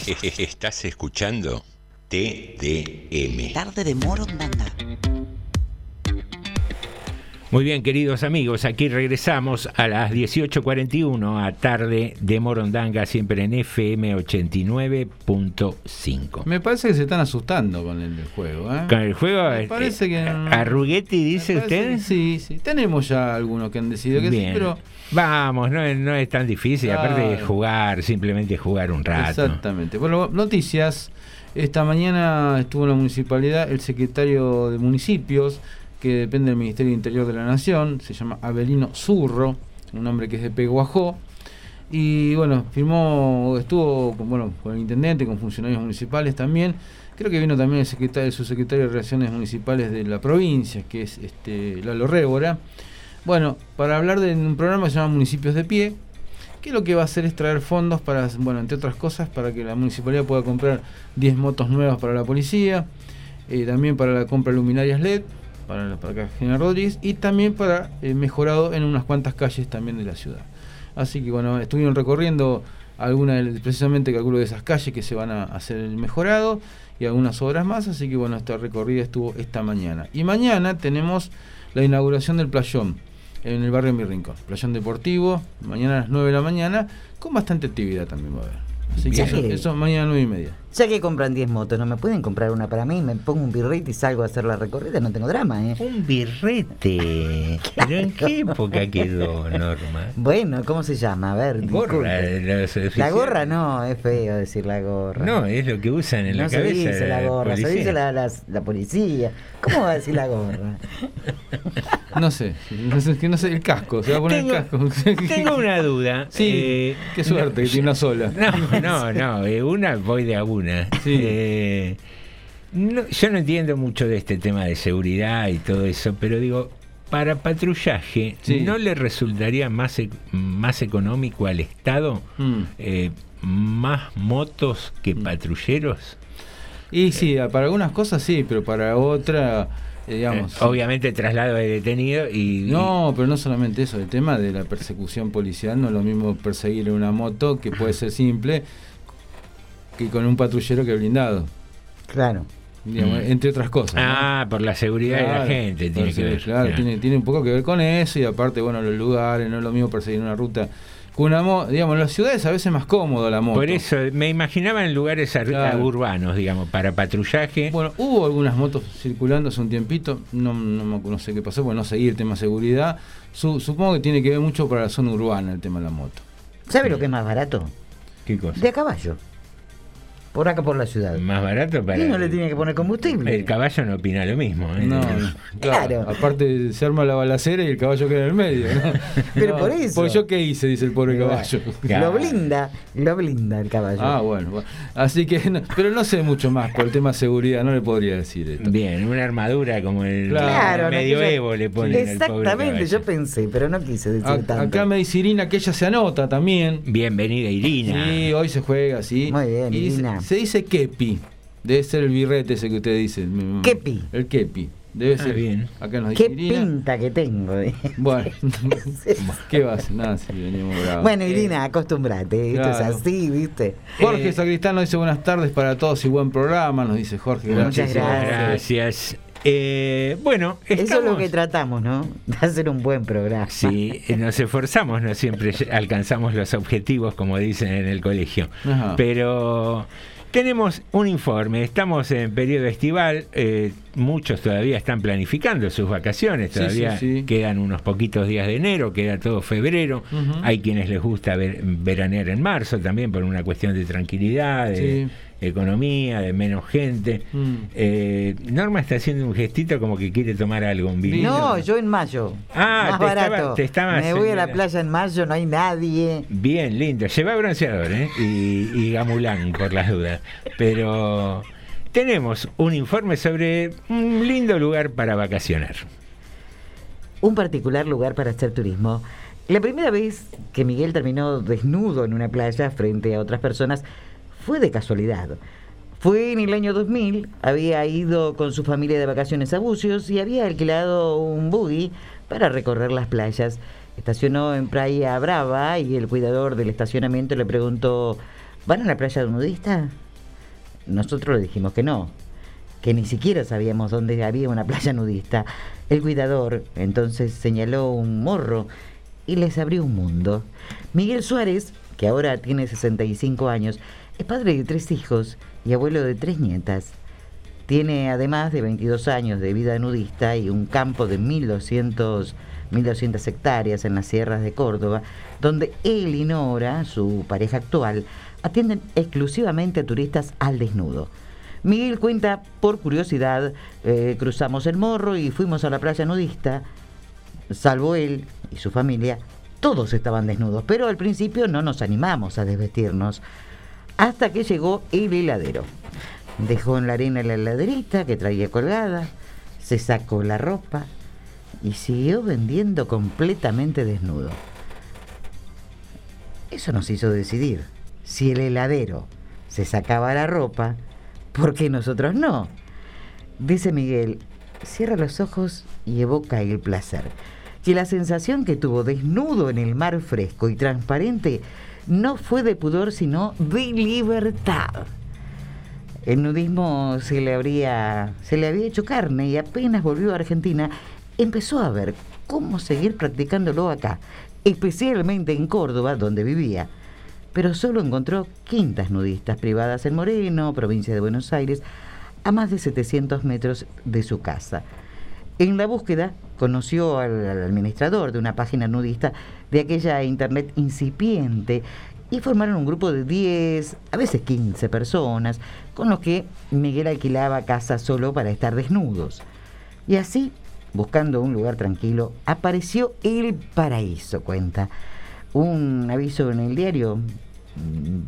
Estás escuchando TDM. Tarde de Morondanga. Muy bien, queridos amigos, aquí regresamos a las 18.41 a tarde de Morondanga, siempre en FM 89.5. Me parece que se están asustando con el juego. ¿eh? Con el juego, Me eh, parece que. Arruguetti dice usted. que Sí, sí. Tenemos ya algunos que han decidido que Bien. sí, pero. Vamos, no, es- no es tan difícil, aparte de jugar, simplemente jugar un rato. Exactamente. Bueno, noticias. Esta mañana estuvo en la municipalidad el secretario de municipios, que depende del Ministerio de Interior de la Nación, se llama Abelino Zurro, un hombre que es de Peguajó. Y bueno, firmó, estuvo con, bueno, con el intendente, con funcionarios municipales también. Creo que vino también el secretario, el subsecretario de Relaciones Municipales de la provincia, que es este Lalo Rébora. Bueno, para hablar de un programa que se llama Municipios de Pie, que lo que va a hacer es traer fondos para, bueno, entre otras cosas, para que la municipalidad pueda comprar 10 motos nuevas para la policía, eh, también para la compra de luminarias LED, para, para General Rodríguez, y también para eh, mejorado en unas cuantas calles también de la ciudad. Así que bueno, estuvieron recorriendo algunas, precisamente calculo de esas calles que se van a hacer el mejorado y algunas obras más, así que bueno, esta recorrida estuvo esta mañana. Y mañana tenemos la inauguración del playón en el barrio Mi Rincón, playón deportivo, mañana a las 9 de la mañana, con bastante actividad también va a haber. Así que eso, eso mañana a 9 y media. Ya que compran 10 motos, ¿no me pueden comprar una para mí? Me pongo un birrete y salgo a hacer la recorrida, no tengo drama, ¿eh? Un birrete. ¿Pero en qué época quedó, Norma? Bueno, ¿cómo se llama? A ver, Gorra. La gorra no, es feo decir la gorra. No, es lo que usan en no la se cabeza. dice de la gorra, se policía. dice la, la- la policía. ¿Cómo va a decir la gorra? No sé, no sé, que no sé, el casco, se va a poner Tengo- el casco. Tengo una duda. Sí, Eh, qué suerte que tiene una sola. No, no, no, eh, una voy de a una. Eh, no, yo no entiendo mucho de este tema de seguridad y todo eso, pero digo, para patrullaje, Sí. ¿no le resultaría más, e- más económico al Estado Mm. eh, más motos que patrulleros? Y sí, para algunas cosas sí, pero para otra, eh, digamos. Eh, obviamente traslado de detenido y... No, pero no solamente eso, el tema de la persecución policial no es lo mismo perseguir en una moto, que puede ser simple, que con un patrullero que blindado. Claro. Digamos, Mm. entre otras cosas. ¿no? Ah, por la seguridad de la gente tiene por que ser- ver. Claro, Claro. Tiene, tiene un poco que ver con eso y aparte, bueno, los lugares, no es lo mismo perseguir una ruta con una moto. Digamos, en las ciudades a veces es más cómodo la moto. Por eso me imaginaba en lugares Claro. urbanos, digamos, para patrullaje. Bueno, hubo algunas motos circulando hace un tiempito, no, no, me- no sé qué pasó, porque no seguí el tema seguridad. Su- supongo que tiene que ver mucho para la zona urbana el tema de la moto. ¿Sabe lo que es más barato? ¿Qué cosa? De a caballo. Por acá por la ciudad. Más barato para. Y no le tiene que poner combustible. El caballo no opina lo mismo. ¿eh? No, claro. Aparte se arma la balacera y el caballo queda en el medio. ¿no? Pero No, por eso. Porque yo qué hice, dice el pobre caballo. Lo blinda, lo blinda el caballo. Ah, bueno, bueno. Así que, no- pero no sé mucho más por el tema seguridad, no le podría decir esto. Bien, una armadura como el Claro, en medioevo le ponen al pobre Exactamente, caballo. yo pensé, pero no quise decir A- tanto. acá me dice Irina que ella se anota también. Bienvenida Irina. Sí, hoy se juega así. Muy bien, Y Irina. se dice kepi. Debe ser el birrete ese que usted dice. Kepi. El kepi. Debe Ah, ser. bien. Acá nos dice Qué Irina. pinta que tengo. eh. Bueno, ¿qué va a hacer? Nada, si venimos bravos. Bueno, Irina, acostumbrate, esto es así, ¿viste? Jorge Eh, Sacristán nos dice buenas tardes para todos y buen programa, nos dice Jorge. Muchas gracias. Gracias. Eh, bueno, Eso es lo que tratamos, ¿no? De hacer un buen programa. Sí, eh, nos esforzamos, no siempre alcanzamos los objetivos, como dicen en el colegio. Ajá. Pero tenemos un informe, estamos en periodo estival, eh, muchos todavía están planificando sus vacaciones, todavía sí, sí. quedan unos poquitos días de enero, queda todo febrero, hay quienes les gusta ver- veranear en marzo también por una cuestión de tranquilidad, de Sí. Economía, de menos gente. Mm. Eh, Norma está haciendo un gestito como que quiere tomar algo, un vino. No, yo en mayo. Ah, más te estaba- barato. te estaba Me voy a la playa en mayo, no hay nadie. Bien, lindo. Lleva bronceador ¿eh? y, y gamulán, por las dudas. Pero tenemos un informe sobre un lindo lugar para vacacionar. Un particular lugar para hacer turismo. La primera vez que Miguel terminó desnudo en una playa frente a otras personas fue de casualidad. Fue en el año 2000, había ido con su familia de vacaciones a Bucios y había alquilado un buggy para recorrer las playas. Estacionó en Playa Brava y el cuidador del estacionamiento le preguntó, ¿van a la playa nudista? Nosotros le dijimos que no, que ni siquiera sabíamos dónde había una playa nudista. El cuidador entonces señaló un morro y les abrió un mundo. Miguel Suárez, que ahora tiene 65 años, es padre de tres hijos y abuelo de tres nietas. Tiene además de 22 años de vida nudista y un campo de 1200, 1200 hectáreas en las sierras de Córdoba, donde él y Nora, su pareja actual, atienden exclusivamente a turistas al desnudo. Miguel cuenta, por curiosidad, eh, cruzamos el morro y fuimos a la playa nudista, salvo él y su familia, todos estaban desnudos, pero al principio no nos animamos a desvestirnos, hasta que llegó el heladero. Dejó en la arena la heladerita que traía colgada, se sacó la ropa y siguió vendiendo completamente desnudo. Eso nos hizo decidir si el heladero se sacaba la ropa, ¿por qué nosotros no? Dice Miguel, cierra los ojos y evoca el placer. Que la sensación que tuvo desnudo en el mar fresco y transparente no fue de pudor, sino de libertad. El nudismo se le, habría, se le había hecho carne y apenas volvió a Argentina, empezó a ver cómo seguir practicándolo acá, especialmente en Córdoba, donde vivía. Pero solo encontró quintas nudistas privadas en Moreno, provincia de Buenos Aires, a más de 700 metros de su casa. En la búsqueda conoció al, administrador de una página nudista de aquella internet incipiente y formaron un grupo de 10, a veces 15 personas, con los que Miguel alquilaba casa solo para estar desnudos. Y así, buscando un lugar tranquilo, apareció el paraíso, cuenta. Un aviso en el diario,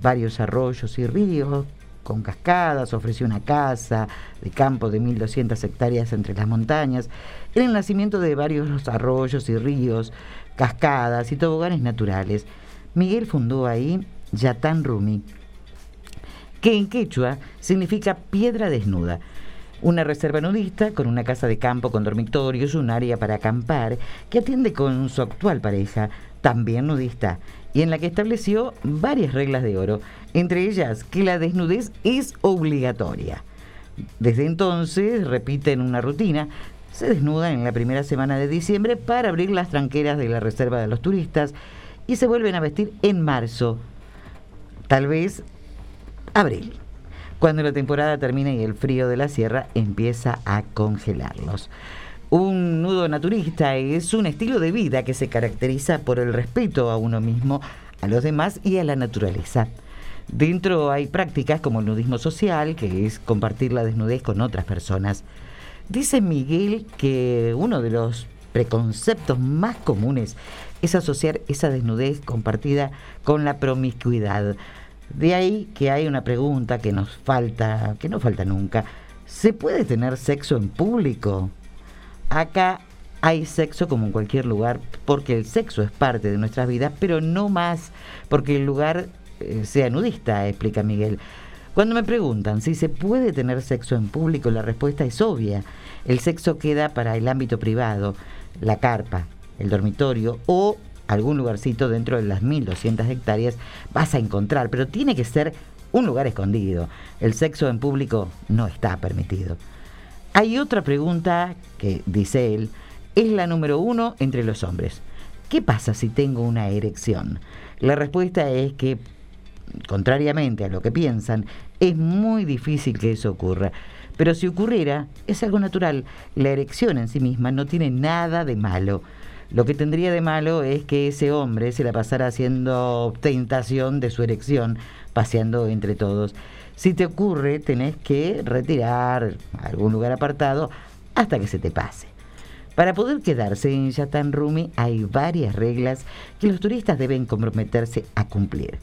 varios arroyos y ríos con cascadas, ofreció una casa de campo de 1.200 hectáreas entre las montañas, el nacimiento de varios arroyos y ríos, cascadas y toboganes naturales. Miguel fundó ahí Yatán Rumi, que en quechua significa piedra desnuda. Una reserva nudista con una casa de campo con dormitorios, un área para acampar, que atiende con su actual pareja, también nudista, y en la que estableció varias reglas de oro, entre ellas que la desnudez es obligatoria. Desde entonces repiten una rutina, se desnudan en la primera semana de diciembre para abrir las tranqueras de la reserva de los turistas y se vuelven a vestir en marzo, tal vez abril, cuando la temporada termina y el frío de la sierra empieza a congelarlos. Un nudo naturista es un estilo de vida que se caracteriza por el respeto a uno mismo, a los demás y a la naturaleza. Dentro hay prácticas como el nudismo social, que es compartir la desnudez con otras personas. Dice Miguel que uno de los preconceptos más comunes es asociar esa desnudez compartida con la promiscuidad. De ahí que hay una pregunta que nos falta, que no falta nunca. ¿Se puede tener sexo en público? Acá hay sexo como en cualquier lugar, porque el sexo es parte de nuestras vidas, pero no más porque el lugar eh, sea nudista, explica Miguel. Cuando me preguntan si se puede tener sexo en público, la respuesta es obvia. El sexo queda para el ámbito privado, la carpa, el dormitorio o algún lugarcito dentro de las 1200 hectáreas vas a encontrar, pero tiene que ser un lugar escondido. El sexo en público no está permitido. Hay otra pregunta que, dice él, es la número uno entre los hombres. ¿Qué pasa si tengo una erección? La respuesta es que, contrariamente a lo que piensan, es muy difícil que eso ocurra. Pero si ocurriera, es algo natural. La erección en sí misma no tiene nada de malo. Lo que tendría de malo es que ese hombre se la pasara haciendo tentación de su erección, paseando entre todos. Si te ocurre, tenés que retirar a algún lugar apartado hasta que se te pase. Para poder quedarse en Yatan Rumi hay varias reglas que los turistas deben comprometerse a cumplir.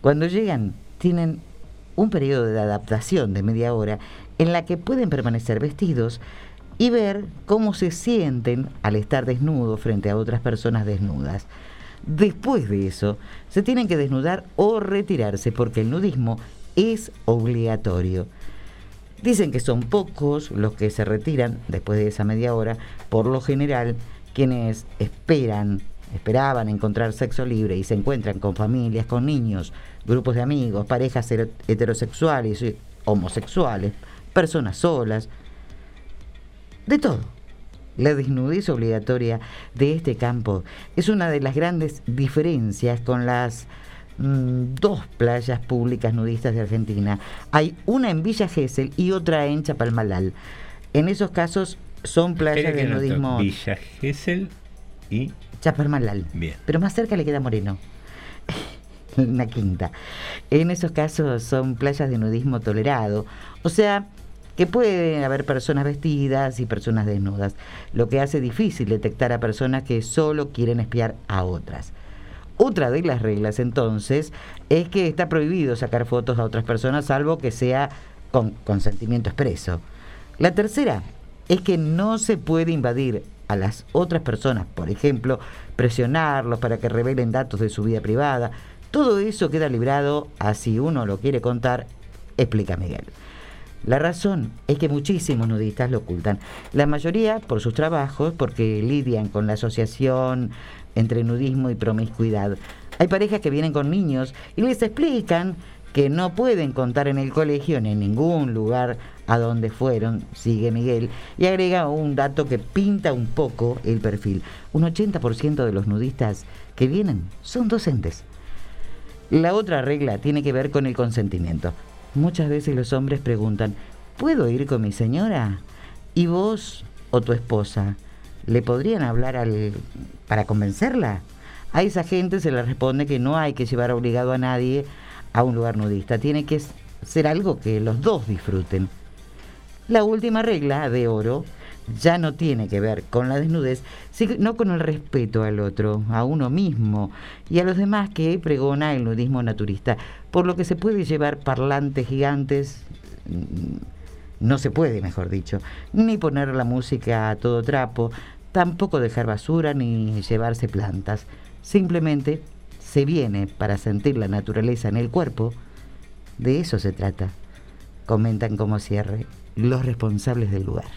Cuando llegan, tienen un periodo de adaptación de media hora en la que pueden permanecer vestidos y ver cómo se sienten al estar desnudos frente a otras personas desnudas. Después de eso, se tienen que desnudar o retirarse porque el nudismo es obligatorio. Dicen que son pocos los que se retiran después de esa media hora, por lo general quienes esperan esperaban encontrar sexo libre y se encuentran con familias, con niños, grupos de amigos, parejas heterosexuales, homosexuales, personas solas, de todo. La desnudez obligatoria de este campo es una de las grandes diferencias con las mm, dos playas públicas nudistas de Argentina. Hay una en Villa Gesell y otra en Chapalmalal. En esos casos son playas de nudismo Villa Gesell y Chapalmalal. Bien. Pero más cerca le queda Moreno. Una quinta. En esos casos son playas de nudismo tolerado. O sea, que puede haber personas vestidas y personas desnudas, lo que hace difícil detectar a personas que solo quieren espiar a otras. Otra de las reglas entonces es que está prohibido sacar fotos a otras personas salvo que sea con consentimiento expreso. La tercera es que no se puede invadir a las otras personas, por ejemplo, presionarlos para que revelen datos de su vida privada. Todo eso queda librado a si uno lo quiere contar, explica Miguel. La razón es que muchísimos nudistas lo ocultan. La mayoría por sus trabajos, porque lidian con la asociación entre nudismo y promiscuidad. Hay parejas que vienen con niños y les explican que no pueden contar en el colegio ni en ningún lugar a donde fueron, sigue Miguel, y agrega un dato que pinta un poco el perfil. Un 80% de los nudistas que vienen son docentes. La otra regla tiene que ver con el consentimiento. Muchas veces los hombres preguntan, ¿puedo ir con mi señora? ¿Y vos o tu esposa le podrían hablar al para convencerla? A esa gente se le responde que no hay que llevar obligado a nadie a un lugar nudista. Tiene que ser algo que los dos disfruten. La última regla de oro ya no tiene que ver con la desnudez, sino con el respeto al otro, a uno mismo y a los demás que pregona el nudismo naturista, por lo que se puede llevar parlantes gigantes, mm, no se puede, mejor dicho, ni poner la música a todo trapo, tampoco dejar basura ni llevarse plantas. Simplemente se viene para sentir la naturaleza en el cuerpo. De eso se trata, comentan como cierre los responsables del lugar.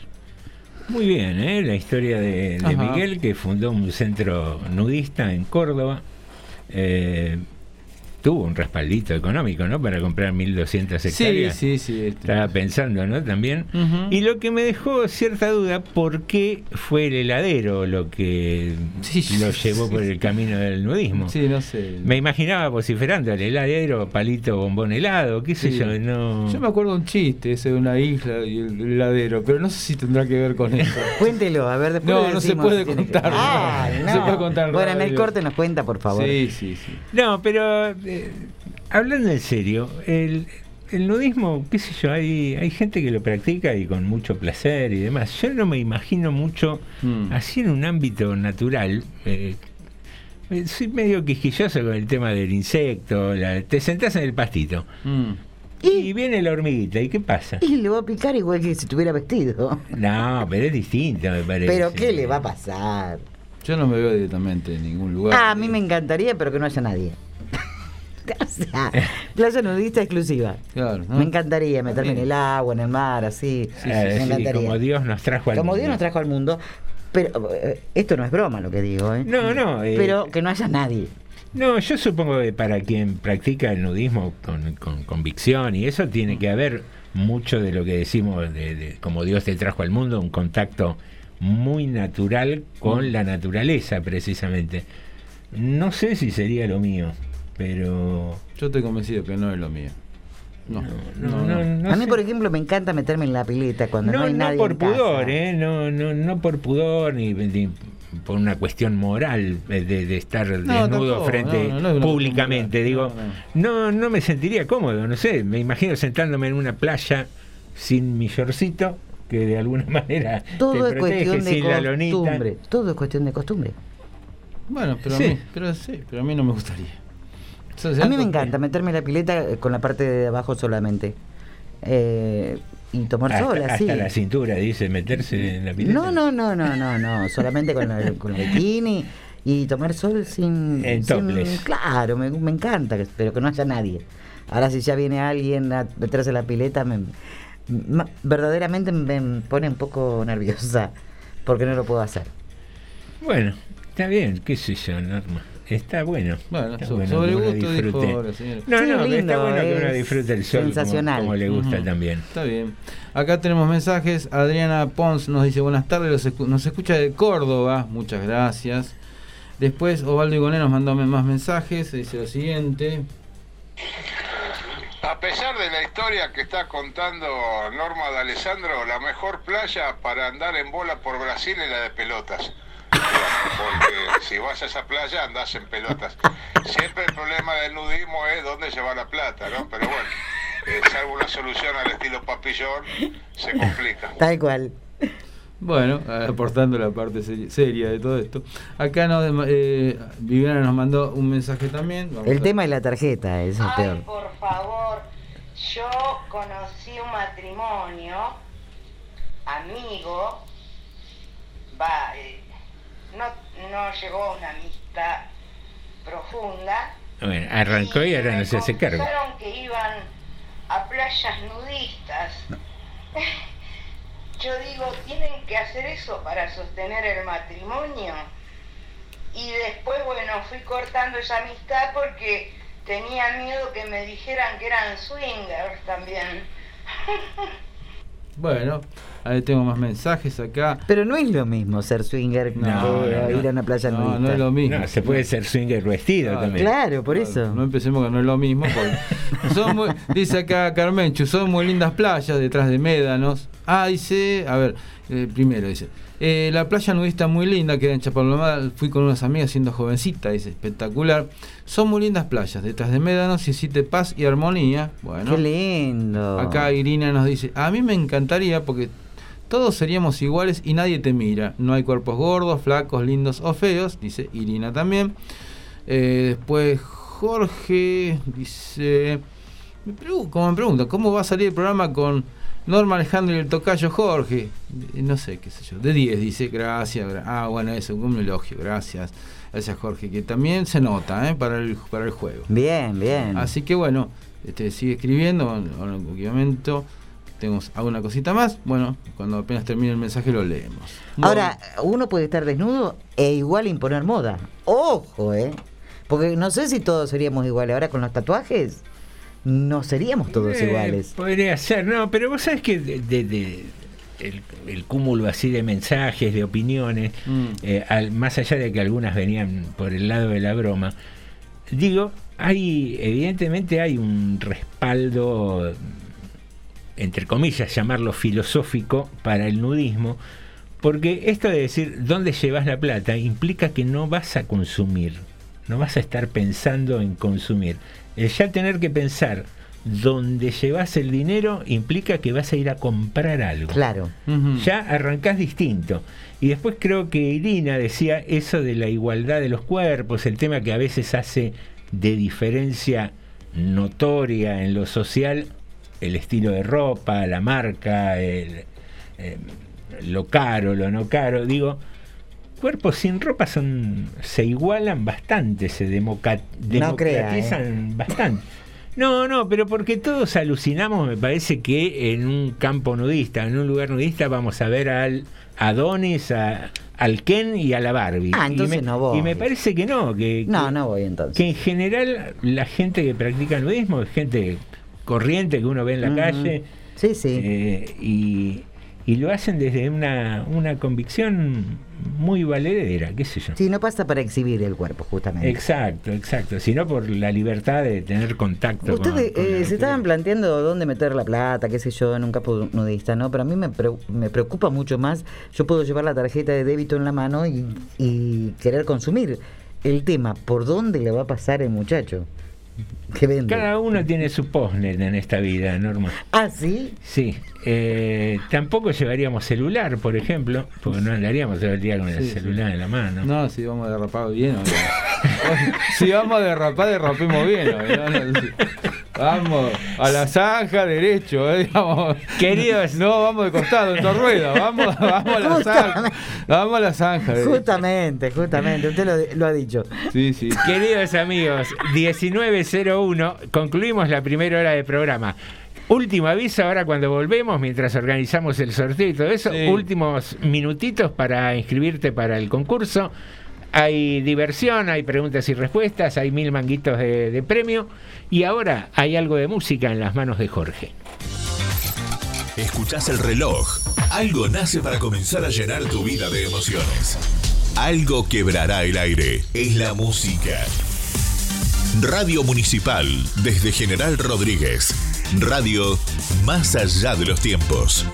Muy bien, ¿eh? la historia de. Miguel, que fundó un centro nudista en Córdoba. Eh, tuvo un respaldito económico, ¿no? Para comprar 1.200 Sí, hectáreas. sí, sí. este. Estaba pensando, ¿no? También. Y lo que me dejó cierta duda, ¿por qué fue el heladero lo que lo llevó por el camino del nudismo? Sí, no sé. Me imaginaba vociferando el heladero, palito bombón helado, qué sé Sí. yo, no... Yo me acuerdo un chiste ese de una isla y el heladero, pero no sé si tendrá que ver con eso. Cuéntelo, a ver, después No, no se puede que- contar. Ah, no. no. se puede contar. Bueno, en el corte nos cuenta, por favor. Sí, sí, sí. No, pero eh, hablando en serio, el, el nudismo, qué sé yo, hay, hay gente que lo practica y con mucho placer y demás. Yo no me imagino mucho Mm. así en un ámbito natural. eh, eh, soy medio quisquilloso con el tema del insecto. la- te sentás en el pastito Mm. y viene la hormiguita. ¿Y qué pasa? Y le va a picar igual que si estuviera vestido. No, pero es distinto, me parece. Pero ¿qué le va a pasar? Yo no me veo directamente en ningún lugar. Ah, a mí me encantaría, pero que no haya nadie. o sea, playa nudista exclusiva. Claro, ¿no? Me encantaría meterme en el agua, en el mar, así. Me sí, encantaría. como Dios nos trajo al Como Dios mundo. nos trajo al mundo. Pero eh, esto no es broma lo que digo, ¿eh? No, no, eh, Pero que no haya nadie. No, yo supongo que para quien practica el nudismo con, con convicción y eso tiene que haber mucho de lo que decimos de, de como Dios te trajo al mundo, un contacto muy natural con la naturaleza precisamente. No sé si sería lo mío, pero Yo estoy convencido que no es lo mío. No, no, no, no a mí, por ejemplo, me encanta meterme en la pileta cuando no, no, hay no nadie por en casa. pudor, ¿eh? no, no, no por pudor ni, ni por una cuestión moral de, de estar desnudo tampoco, frente no, no, no públicamente. Digo, no, no me sentiría cómodo, no sé, me imagino sentándome en una playa sin mi shortcito que de alguna manera Todo te es protege, cuestión de lonita. costumbre. Todo es cuestión de costumbre. Bueno, pero, Sí. a mí, pero sí, pero a mí no me gustaría. A mí me encanta meterme en la pileta eh, con la parte de abajo solamente. Eh, y tomar Hasta, sol, así. hasta la cintura, dice, meterse en la pileta. No, no, no, no, no, no. Solamente con, la- con el bikini y tomar sol sin. En sin- claro, me, me encanta, pero que no haya nadie. Ahora, si ya viene alguien a meterse en la pileta, me, verdaderamente me pone un poco nerviosa porque no lo puedo hacer. Bueno, Está bien, qué sé yo, Norma. Está bueno. Bueno, Está so- bueno sobre gusto dijo disfrute. la señora. No, Sí, no, lindo, está bueno que uno disfrute el sol como- sensacional. Como, le gusta también. Está bien. Acá tenemos mensajes. Adriana Pons nos dice buenas tardes, los escu- nos escucha de Córdoba. Muchas gracias. Después Ovaldo Igoné nos mandó más mensajes. Dice lo siguiente. A pesar de la historia que está contando Norma de Alessandro, la mejor playa para andar en bola por Brasil es la de pelotas. Porque si vas a esa playa andás en pelotas. Siempre el problema del nudismo es dónde llevar la plata, ¿no? Pero bueno, eh, salvo una solución al estilo papillón, se complica. Tal cual. Bueno, aportando la parte seri- seria de todo esto. Acá nos, eh, Viviana nos mandó un mensaje también. Vamos El a- tema es la tarjeta, eso es Ay, peor. por favor, yo conocí un matrimonio, amigo, va, eh, no, no llegó a una amistad profunda. Bueno, arrancó y ahora no se hace cargo. Que iban a playas nudistas. Yo digo, tienen que hacer eso para sostener el matrimonio. Y después, bueno, fui cortando esa amistad porque tenía miedo que me dijeran que eran swingers también. Bueno, ahí tengo más mensajes acá. Pero no es lo mismo ser swinger No, que no, no. ir a una playa No, nudista. no es lo mismo. No, se puede ser swinger vestido Claro. también. Claro, por eso. No empecemos que no es lo mismo. porque son muy- dice acá Carmenchu, son muy lindas playas detrás de médanos. Ah, dice, a ver, eh, primero dice, eh, la playa nudista muy linda, queda en Chapalomada, fui con unas amigas siendo jovencita, dice, espectacular. Son muy lindas playas detrás de médanos y existe paz y armonía. Bueno, Qué lindo. acá Irina nos dice, a mí me encantaría porque todos seríamos iguales y nadie te mira. No hay cuerpos gordos, flacos, lindos o feos, dice Irina también. Eh, después Jorge dice, me pregu- como me pregunta, ¿cómo va a salir el programa con Norma Alejandro y el tocayo Jorge? No sé, qué sé yo, de 10 dice, gracias. gra- ah, bueno, eso, un elogio, gracias. Gracias Jorge, que también se nota ¿eh? para, el, para el juego. Bien, bien. Así que bueno, este, sigue escribiendo, en cualquier momento tenemos alguna cosita más. Bueno, cuando apenas termine el mensaje lo leemos. Ahora, uno puede estar desnudo e igual imponer moda. Ojo, ¿eh? Porque no sé si todos seríamos iguales. Ahora con los tatuajes, no seríamos todos Eh, iguales. Podría ser, no, pero vos sabés que de, de- de- el, el cúmulo así de mensajes, de opiniones, Mm. eh, al- más allá de que algunas venían por el lado de la broma, digo, hay, evidentemente hay un respaldo, entre comillas, llamarlo filosófico para el nudismo, porque esto de decir dónde llevas la plata implica que no vas a consumir, no vas a estar pensando en consumir. El ya tener que pensar dónde llevas el dinero implica que vas a ir a comprar algo. Claro. Ya arrancás distinto. Y después creo que Irina decía eso de la igualdad de los cuerpos, el tema que a veces hace de diferencia notoria en lo social el estilo de ropa, la marca, el, eh, lo caro, lo no caro. Digo, cuerpos sin ropa son se igualan bastante, se democa- No crea, democratizan bastante. No, no, pero porque todos alucinamos, me parece que en un campo nudista, en un lugar nudista, vamos a ver al Adonis, a- al Ken y a la Barbie. Ah, entonces y me, no voy. Y me parece que no, que, No, que- no voy entonces. que en general la gente que practica nudismo es gente corriente que uno ve en la calle Sí, sí. eh, y, y lo hacen desde una, una convicción muy valedera, qué sé yo. Sí, no pasa para exhibir el cuerpo, justamente. Exacto, exacto, sino por la libertad de tener contacto con- Ustedes con eh, la se estaban planteando dónde meter la plata, qué sé yo, en un campo nudista, ¿no? Pero a mí me, pre- me preocupa mucho más. Yo puedo llevar la tarjeta de débito en la mano y, y querer consumir. El tema, ¿por dónde le va a pasar el muchacho? Que vende. Cada uno tiene su postnet en esta vida, Norma. Ah, sí. Sí, eh, tampoco llevaríamos celular, por ejemplo, porque no andaríamos todo el día con el Sí, sí. celular en la mano. No, si vamos a derrapar bien. ¿o no? si vamos a derrapar, derrapemos bien. Vamos a la zanja derecho, eh, digamos. Queridos. No, vamos de costado, en tu rueda. Vamos, vamos a la zanja. Vamos a la zanja. derecho. Justamente, justamente, usted lo, lo ha dicho. Sí, sí. Queridos amigos, 19.01, concluimos la primera hora de programa. Último aviso ahora cuando volvemos, mientras organizamos el sorteo y todo eso, Sí. últimos minutitos para inscribirte para el concurso. hay diversión, hay preguntas y respuestas, hay mil manguitos de, de premio y ahora hay algo de música en las manos de Jorge. Escuchás el reloj. Algo nace para comenzar a llenar tu vida de emociones. Algo quebrará el aire. Es la música. Radio Municipal, desde General Rodríguez. Radio más allá de los tiempos.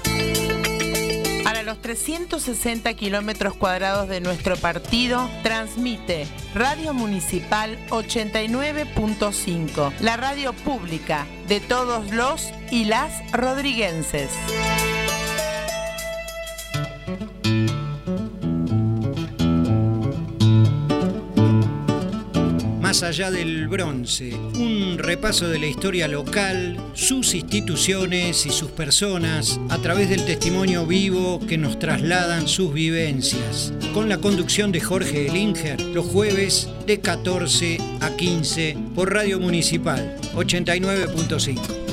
Para los 360 kilómetros cuadrados de nuestro partido, transmite Radio Municipal 89.5, la radio pública de todos los y las rodriguenses. Más allá del bronce, un repaso de la historia local, sus instituciones y sus personas a través del testimonio vivo que nos trasladan sus vivencias. Con la conducción de Jorge Elinger, los jueves de 14 a 15 por Radio Municipal 89.5.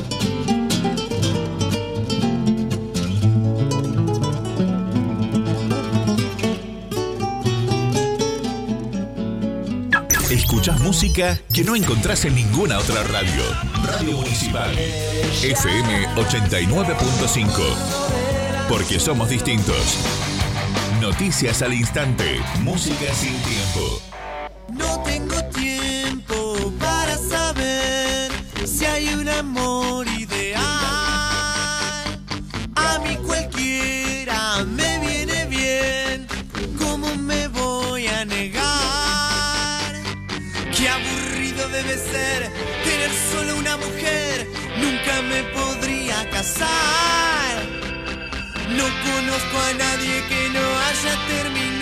Música que no encontrás en ninguna otra radio. Radio Municipal. FM 89.5. Porque somos distintos. Noticias al instante. Música sin tiempo. No conozco a nadie que no haya terminado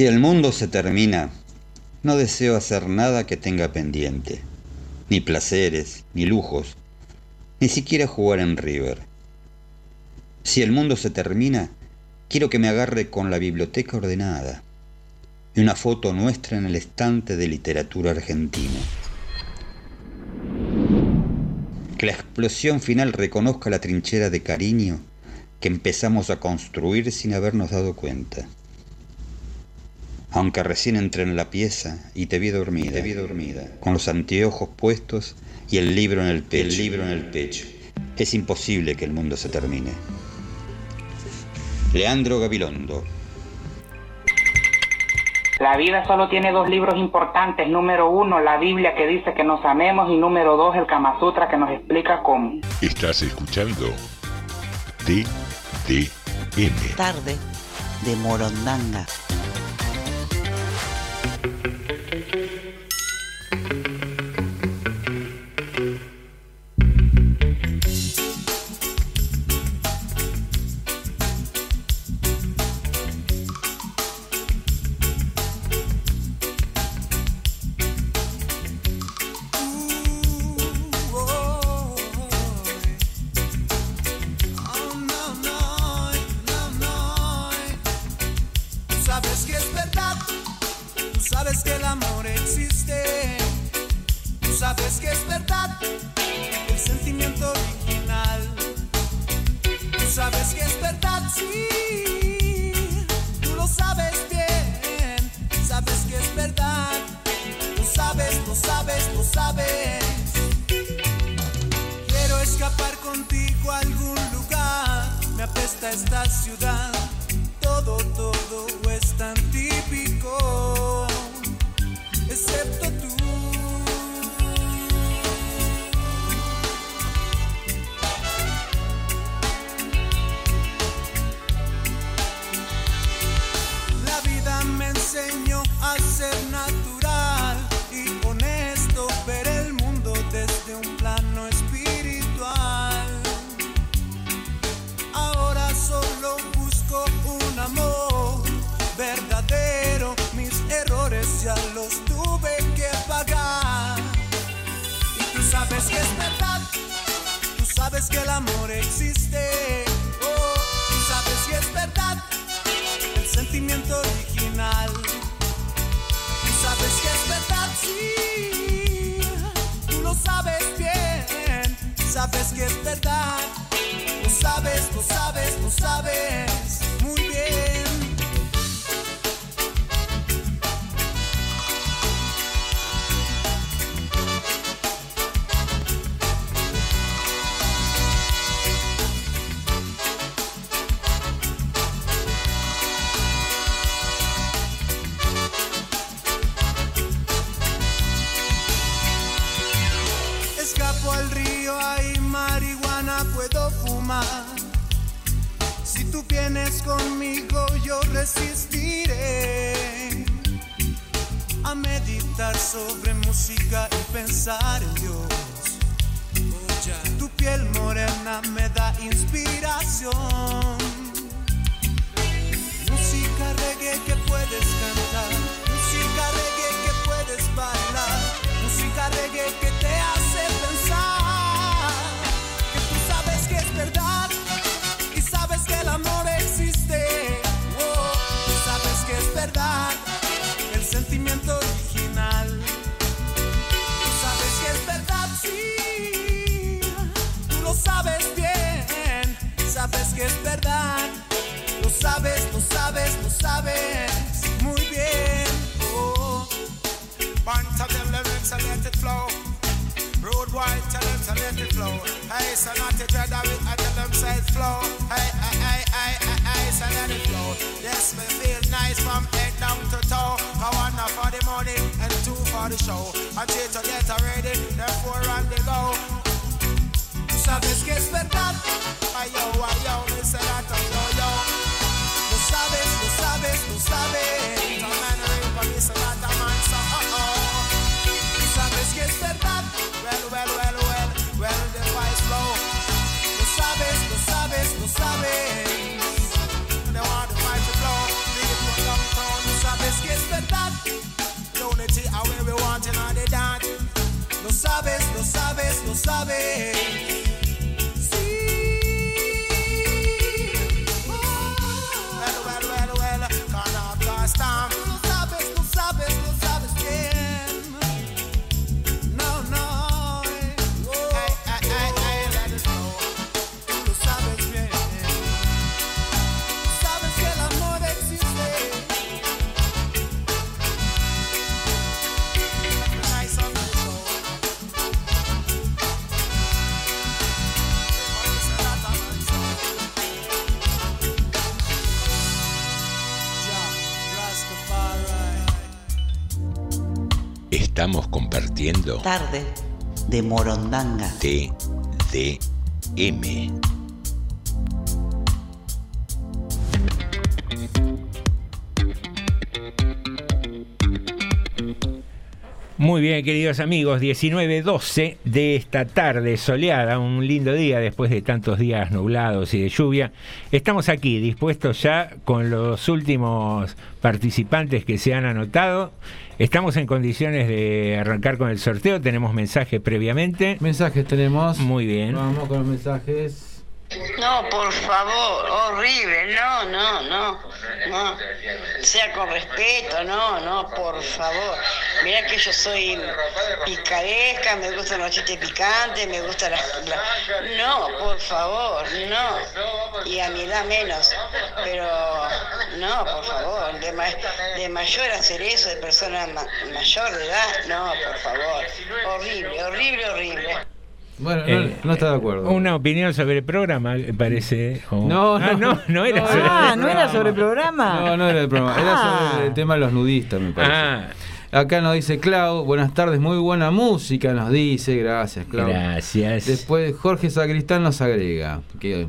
Si el mundo se termina, no deseo hacer nada que tenga pendiente, ni placeres, ni lujos, ni siquiera jugar en River. Si el mundo se termina, quiero que me agarre con la biblioteca ordenada y una foto nuestra en el estante de literatura argentina. Que la explosión final reconozca la trinchera de cariño que empezamos a construir sin habernos dado cuenta. Aunque recién entré en la pieza y te vi dormida, te vi dormida, con los anteojos puestos y el libro en el pecho. El libro en el pecho. Es imposible que el mundo se termine. Leandro Gabilondo. La vida solo tiene dos libros importantes. Número uno, la Biblia que dice que nos amemos y número dos, el Kama Sutra que nos explica cómo. Estás escuchando TDM. Tarde de Morondanga. thank you puedo fumar. Si tú vienes conmigo, yo resistiré a meditar sobre música y pensar en Dios. Tu piel morena me da inspiración. Música reggae que puedes cantar, música reggae que puedes bailar, música reggae que te hace que es verdad. Lo sabes, lo sabes, lo sabes muy bien. Oh. Them let it flow. Road wide, tell them to let it flow. Hey, so not to dread of it, I tell them say it flow. Hey, hey, hey, hey, hey, hey, so let it flow. Yes, me feel nice from head down to toe. I want for the money and two for the show. I three to get ready, therefore on the go. Sabes que es verdad. Ay, yo, yo, yo, yo. Sabes, lo sabes, lo sabes. Sabes. Well, the sabes, lo sabes, sabes. Sabes que es verdad. sabes, lo sabes, lo sabes. Estamos compartiendo Tarde de Morondanga. TDM. Muy bien, queridos amigos, 19.12 de esta tarde soleada, un lindo día después de tantos días nublados y de lluvia. Estamos aquí dispuestos ya con los últimos participantes que se han anotado. Estamos en condiciones de arrancar con el sorteo, tenemos mensajes previamente. Mensajes tenemos. Muy bien. Vamos con los mensajes. No, por favor, horrible, no, no, no, no. Sea con respeto, no, no, por favor. Mira que yo soy picaresca, me gustan los chistes picantes, me gusta la, la- No, por favor, no. Y a mi edad menos. Pero, no, por favor, de, ma- de mayor hacer eso, de persona ma- mayor de edad, no, por favor. Horrible, horrible, horrible. Bueno, no, Eh, no está de acuerdo. Una opinión sobre el programa, parece. o- No, Ah, no. no, no era No, sobre Ah, ¿no era sobre el programa? No, no era el programa, era Ah. sobre el tema de los nudistas, me parece. Ah. Acá nos dice Clau, buenas tardes, muy buena música, nos dice, gracias Clau. Gracias. Después Jorge Sacristán nos agrega que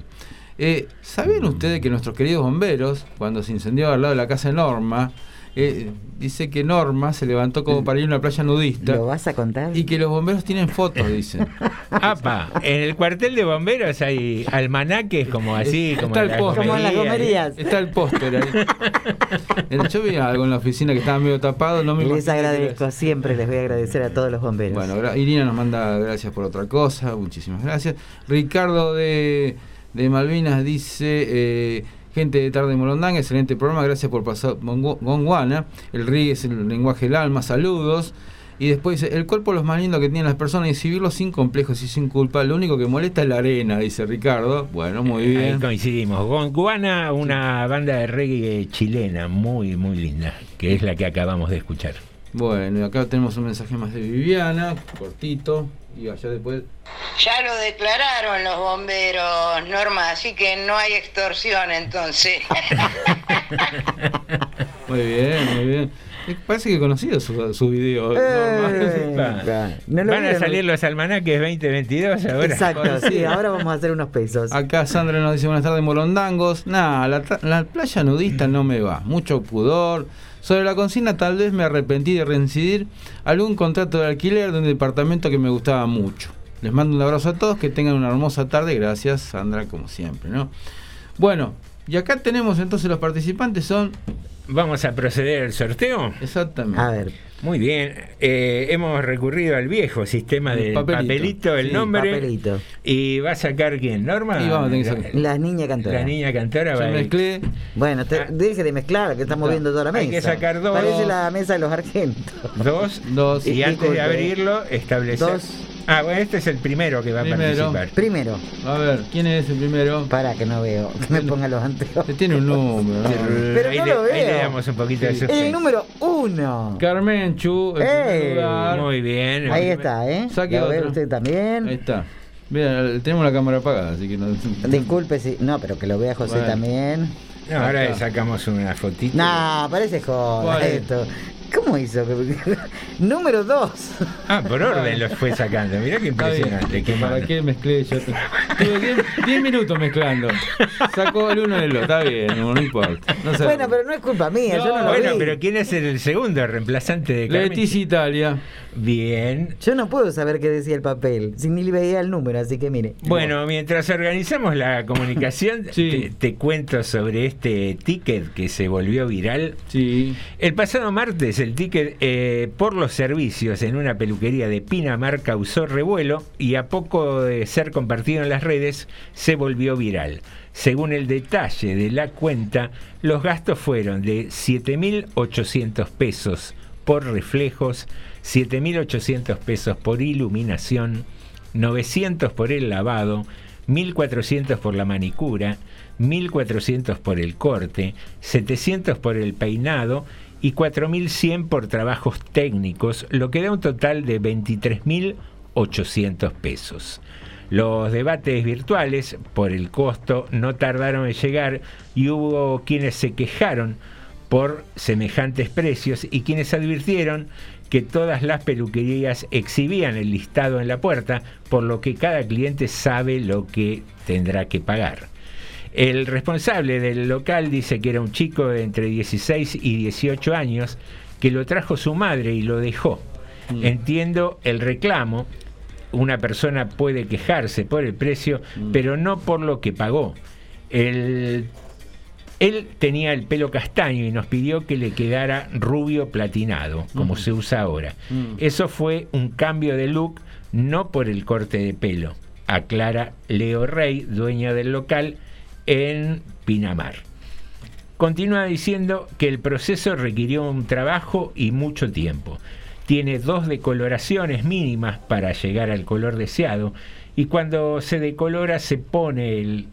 eh, ¿sabían ustedes que nuestros queridos bomberos, cuando se incendió al lado de la casa de Norma, eh, dice que Norma se levantó como para ir a una playa nudista? ¿Lo vas a contar? Y que los bomberos tienen fotos, dicen. Apa, en el cuartel de bomberos hay almanaques como así, como Está el las póster. Como en las gomerías. Está el póster ahí. Yo vi algo en la oficina que estaba medio tapado, no me Les agradezco, siempre les voy a agradecer a todos los bomberos. Bueno, Irina nos manda gracias por otra cosa, muchísimas gracias. Ricardo de, de Malvinas dice, eh, gente de Tarde Morondanga, excelente programa, gracias por pasar Gonguana, el RIG es el lenguaje del alma, saludos. Y después dice, el cuerpo es lo más lindo que tienen las personas y vivirlo sin complejos y sin culpa, lo único que molesta es la arena, dice Ricardo. Bueno, muy Ahí bien. coincidimos. Gondwana, una banda de reggae chilena muy, muy linda, que es la que acabamos de escuchar. Bueno, y acá tenemos un mensaje más de Viviana, cortito, y allá después... Ya lo declararon los bomberos, Norma, así que no hay extorsión entonces. Muy bien, muy bien. Parece que conocido su, su video. Eh. ¿No lo Van a salir los almanaques 2022 ahora. Exacto, sí, ahora vamos a hacer unos pesos. Acá Sandra nos dice buenas tardes, Morondangos. Nah, la, la playa nudista no me va. Mucho pudor. Sobre la consigna tal vez me arrepentí de reincidir algún contrato de alquiler de un departamento que me gustaba mucho. Les mando un abrazo a todos, que tengan una hermosa tarde. Gracias, Sandra, como siempre, ¿no? Bueno, y acá tenemos entonces los participantes son... Vamos a proceder al sorteo. Exactamente. A ver, Muy bien, eh, hemos recurrido al viejo sistema El del papelito. papelito, el Sí, nombre. papelito. ¿Y va a sacar quién? ¿Norma? Y vamos a tener que La- sacar. La niña cantora. La niña cantora va mezclé. Bueno, te- Ah. deje de mezclar, que estamos viendo toda la mesa. Hay que sacar dos. Parece la mesa de los argentos. dos. Dos. Y antes Disculpe. de abrirlo, establecer. Dos. Ah, bueno, este es el primero que va Primero. a participar. Primero, A ver, ¿quién es el primero? para que no veo, que me ponga los anteojos. Tiene un número. ¿no? Pero ahí, no le, lo ahí le veo. damos un poquito de Sí. suspense. El número uno. Carmen Chu. Muy bien. Ahí está, ¿eh? Saque Lo ve otro. usted también. Ahí está. Mira, tenemos la cámara apagada, así que no. Disculpe si. No, pero que lo vea José Bueno. también. No, ahora le sacamos una fotito. No, parece joda esto. ¿Cómo hizo? número dos. Ah, por orden los fue sacando. Mirá qué impresionante. Qué ¿Para qué mezclé? Yo tu- tuve 10 minutos mezclando. Sacó el uno del otro. Está bien, no, no importa. No Bueno, pero no es culpa mía, yo no lo Bueno, vi. pero ¿quién es el segundo reemplazante de Carmen? Leticia Italia. Bien. Yo no puedo saber qué decía el papel, si ni le veía el número, así que mire. Bueno, mientras organizamos la comunicación, Sí. te, te cuento sobre este ticket que se volvió viral. Sí. El pasado martes, el ticket eh, por los servicios en una peluquería de Pinamar causó revuelo y a poco de ser compartido en las redes, se volvió viral. Según el detalle de la cuenta, los gastos fueron de 7.800 pesos por reflejos, 7.800 pesos por iluminación, 900 por el lavado, 1.400 por la manicura, 1.400 por el corte, 700 por el peinado y 4.100 por trabajos técnicos, lo que da un total de 23.800 pesos. Los debates virtuales, por el costo, no tardaron en llegar y hubo quienes se quejaron por semejantes precios y quienes advirtieron que todas las peluquerías exhibían el listado en la puerta, por lo que cada cliente sabe lo que tendrá que pagar. El responsable del local dice que era un chico de entre 16 y 18 años que lo trajo su madre y lo dejó. Entiendo el reclamo. Una persona puede quejarse por el precio, pero no por lo que pagó. El- él tenía el pelo castaño y nos pidió que le quedara rubio platinado, como Ujú. se usa ahora. Mm. Eso fue un cambio de look, no por el corte de pelo, aclara Leo Rey, dueño del local en Pinamar. Continúa diciendo que el proceso requirió un trabajo y mucho tiempo. Tiene dos decoloraciones mínimas para llegar al color deseado y cuando se decolora se pone el